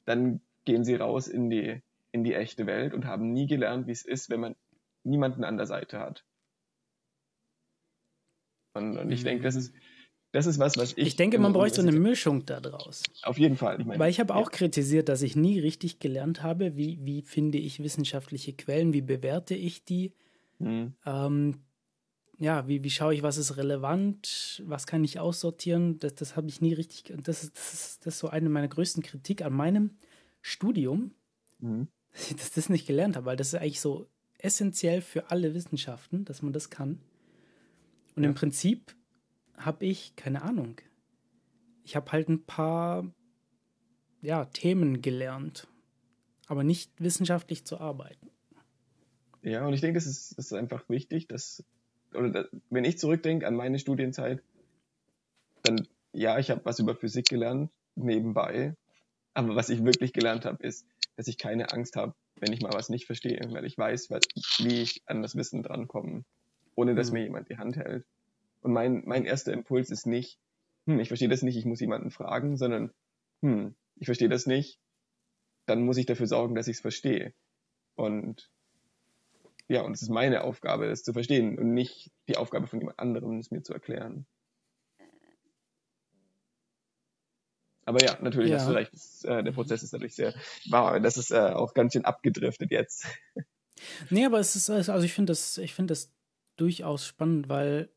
dann gehen sie raus in die, in die echte Welt und haben nie gelernt, wie es ist, wenn man niemanden an der Seite hat. Und, und ich denke, das mhm. ist, das ist was, was ich. Ich denke, man bräuchte so eine Mischung daraus. Auf jeden Fall. Ich meine, Weil ich habe auch kritisiert, dass ich nie richtig gelernt habe, wie, wie finde ich wissenschaftliche Quellen, wie bewerte ich die. Mhm. Ähm, ja, wie, wie schaue ich, was ist relevant, was kann ich aussortieren, das, das habe ich nie richtig, das ist, das ist, das ist so eine meiner größten Kritik an meinem Studium, mhm. dass ich das nicht gelernt habe, weil das ist eigentlich so essentiell für alle Wissenschaften, dass man das kann. Und ja. im Prinzip habe ich, keine Ahnung, ich habe halt ein paar ja, Themen gelernt, aber nicht wissenschaftlich zu arbeiten. Ja, und ich denke, es ist, ist einfach wichtig, dass, oder dass, wenn ich zurückdenke an meine Studienzeit, dann, ja, ich habe was über Physik gelernt, nebenbei, aber was ich wirklich gelernt habe, ist, dass ich keine Angst habe, wenn ich mal was nicht verstehe, weil ich weiß, wie ich an das Wissen drankomme, ohne dass mhm. mir jemand die Hand hält. Und mein, mein erster Impuls ist nicht, hm, ich verstehe das nicht, ich muss jemanden fragen, sondern, hm, ich verstehe das nicht, dann muss ich dafür sorgen, dass ich es verstehe. Und ja, und es ist meine Aufgabe, es zu verstehen und nicht die Aufgabe von jemand anderem, es mir zu erklären. Aber ja, natürlich ja. hast du recht, das, äh, der Prozess ist natürlich sehr, wow, das ist äh, auch ganz schön abgedriftet jetzt. Nee, aber es ist, also ich finde das, ich finde das durchaus spannend, weil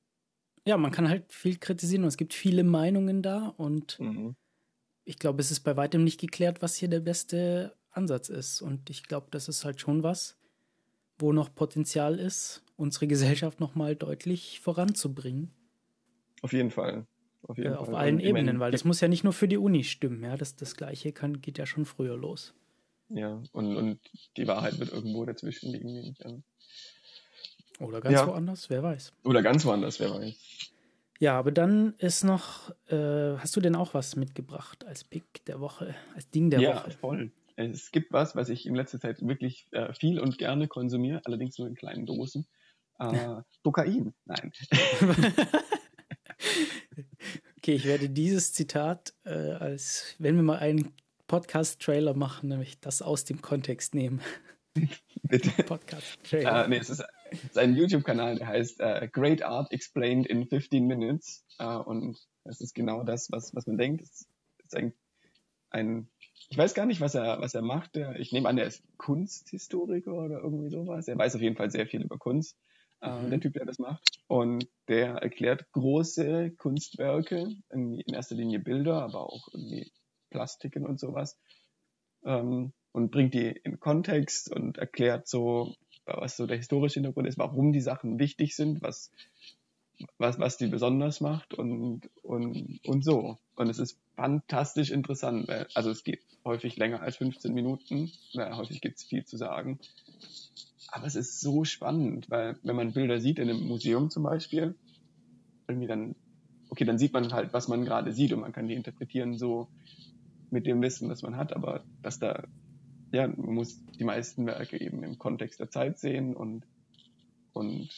ja, man kann halt viel kritisieren und es gibt viele Meinungen da und mhm. ich glaube, es ist bei weitem nicht geklärt, was hier der beste Ansatz ist. Und ich glaube, das ist halt schon was, wo noch Potenzial ist, unsere Gesellschaft nochmal deutlich voranzubringen. Auf jeden Fall. Auf, jeden äh, auf Fall. allen Ebenen, meine, weil das muss ja nicht nur für die Uni stimmen, ja. Das, das Gleiche kann, geht ja schon früher los. Ja, und, und die Wahrheit wird irgendwo dazwischen liegen, nehme ich an. Oder ganz ja. woanders, wer weiß. Oder ganz woanders, wer weiß. Ja, aber dann ist noch, äh, hast du denn auch was mitgebracht als Pick der Woche, als Ding der ja, Woche? Ja, voll. Es gibt was, was ich in letzter Zeit wirklich äh, viel und gerne konsumiere, allerdings nur in kleinen Dosen. Äh, Kokain, nein. Okay, ich werde dieses Zitat äh, als, wenn wir mal einen Podcast-Trailer machen, nämlich das aus dem Kontext nehmen. Bitte. Podcast-Trailer. Uh, nee, es ist, ein YouTube-Kanal, der heißt uh, Great Art Explained in 15 Minutes. Uh, und es ist genau das, was, was man denkt. Es ist ein, ein, ich weiß gar nicht, was er, was er macht. Ich nehme an, er ist Kunsthistoriker oder irgendwie sowas. Er weiß auf jeden Fall sehr viel über Kunst äh, mhm. der Typ, der das macht. Und der erklärt große Kunstwerke, in erster Linie Bilder, aber auch irgendwie Plastiken und sowas, ähm, und bringt die in Kontext und erklärt so, was so der historische Hintergrund ist, warum die Sachen wichtig sind, was, was, was die besonders macht und, und, und so. Und es ist fantastisch interessant. Weil, also es geht häufig länger als 15 Minuten. Ja, häufig gibt es viel zu sagen. Aber es ist so spannend, weil wenn man Bilder sieht in einem Museum zum Beispiel, irgendwie dann, okay, dann sieht man halt, was man gerade sieht und man kann die interpretieren so mit dem Wissen, das man hat, aber dass da, ja, man muss die meisten Werke eben im Kontext der Zeit sehen und, und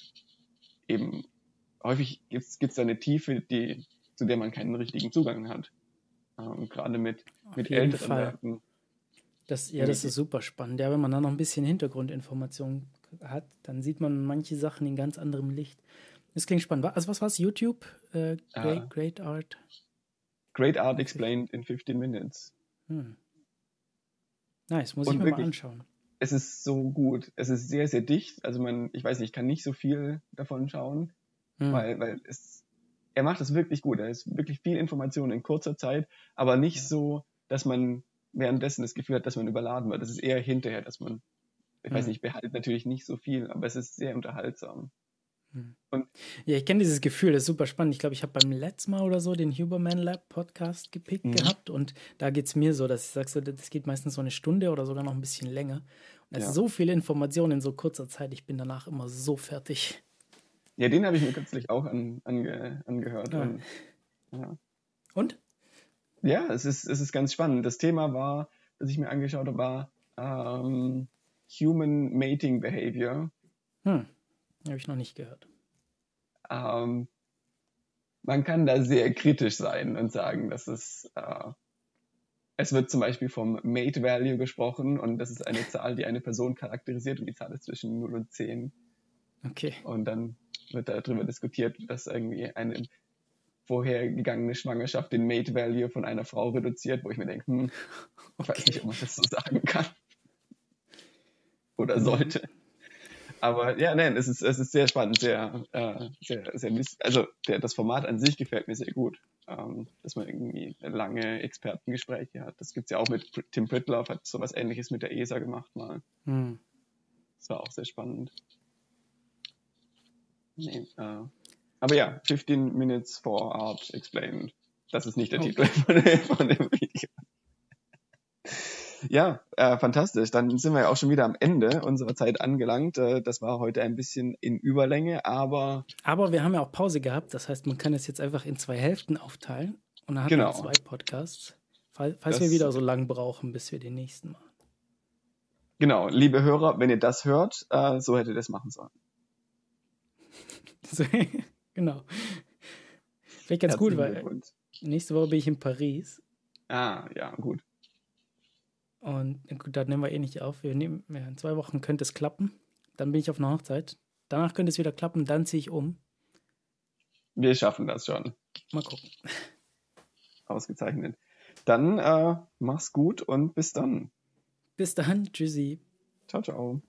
eben häufig gibt es da eine Tiefe, die, zu der man keinen richtigen Zugang hat. Und gerade mit, mit älteren Fall. Werken das, ja, das ist super spannend. Ja, wenn man da noch ein bisschen Hintergrundinformation hat, dann sieht man manche Sachen in ganz anderem Licht. Das klingt spannend. Also was war es? YouTube? Äh, great, uh, great Art? Great Art Explained in 15 Minutes. Hm. Nice, muss Und ich mir wirklich, mal anschauen. Es ist so gut. Es ist sehr, sehr dicht. Also man, ich weiß nicht, ich kann nicht so viel davon schauen, hm. weil, weil es, er macht es wirklich gut. Er ist wirklich viel Information in kurzer Zeit, aber nicht ja. so, dass man währenddessen das Gefühl hat, dass man überladen wird. Das ist eher hinterher, dass man, ich weiß hm. nicht, behaltet natürlich nicht so viel, aber es ist sehr unterhaltsam. Hm. Und ja, ich kenne dieses Gefühl, das ist super spannend. Ich glaube, ich habe beim letzten Mal oder so den Huberman Lab Podcast gepickt mhm. gehabt und da geht es mir so, dass ich sage, so, das geht meistens so eine Stunde oder sogar noch ein bisschen länger. Und es ja. ist so viel Information in so kurzer Zeit, ich bin danach immer so fertig. Ja, den habe ich mir kürzlich auch an, ange, angehört. Ja. Und, ja. und? Ja, es ist, es ist ganz spannend. Das Thema war, das ich mir angeschaut habe, war ähm, Human Mating Behavior. Hm, habe ich noch nicht gehört. Ähm, man kann da sehr kritisch sein und sagen, dass es, äh, es wird zum Beispiel vom Mate Value gesprochen und das ist eine Zahl, die eine Person charakterisiert und die Zahl ist zwischen 0 und 10. Okay. Und dann wird darüber diskutiert, dass irgendwie eine vorhergegangene Schwangerschaft den Mate Value von einer Frau reduziert, wo ich mir denke, hm, ich okay. weiß nicht, ob man das so sagen kann. Oder mhm. Aber ja, nein, es ist, es ist sehr spannend, sehr, äh, sehr, sehr, also der, das Format an sich gefällt mir sehr gut, ähm, dass man irgendwie lange Expertengespräche hat. Das gibt's ja auch mit Tim Pritloff, hat sowas ähnliches mit der ESA gemacht mal. Hm. Das war auch sehr spannend. Nee, äh, aber ja, 15 Minutes for Art Explained. Das ist nicht der okay. Titel von, von dem Video. Ja, äh, fantastisch. Dann sind wir ja auch schon wieder am Ende unserer Zeit angelangt. Äh, das war heute ein bisschen in Überlänge, aber. Aber wir haben ja auch Pause gehabt. Das heißt, man kann es jetzt einfach in zwei Hälften aufteilen. Und dann hat genau. man zwei Podcasts. Falls, falls wir wieder so lang brauchen, bis wir den nächsten machen. Genau, liebe Hörer, wenn ihr das hört, äh, so hättet ihr das machen sollen. genau. Vielleicht ganz gut, weil nächste Woche bin ich in Paris. Ah, ja, gut. Und gut, da nehmen wir eh nicht auf. Wir nehmen, ja, in zwei Wochen könnte es klappen. Dann bin ich auf einer Hochzeit. Danach könnte es wieder klappen, dann ziehe ich um. Wir schaffen das schon. Mal gucken. Ausgezeichnet. Dann äh, mach's gut und bis dann. Bis dann. Tschüssi. Ciao, ciao.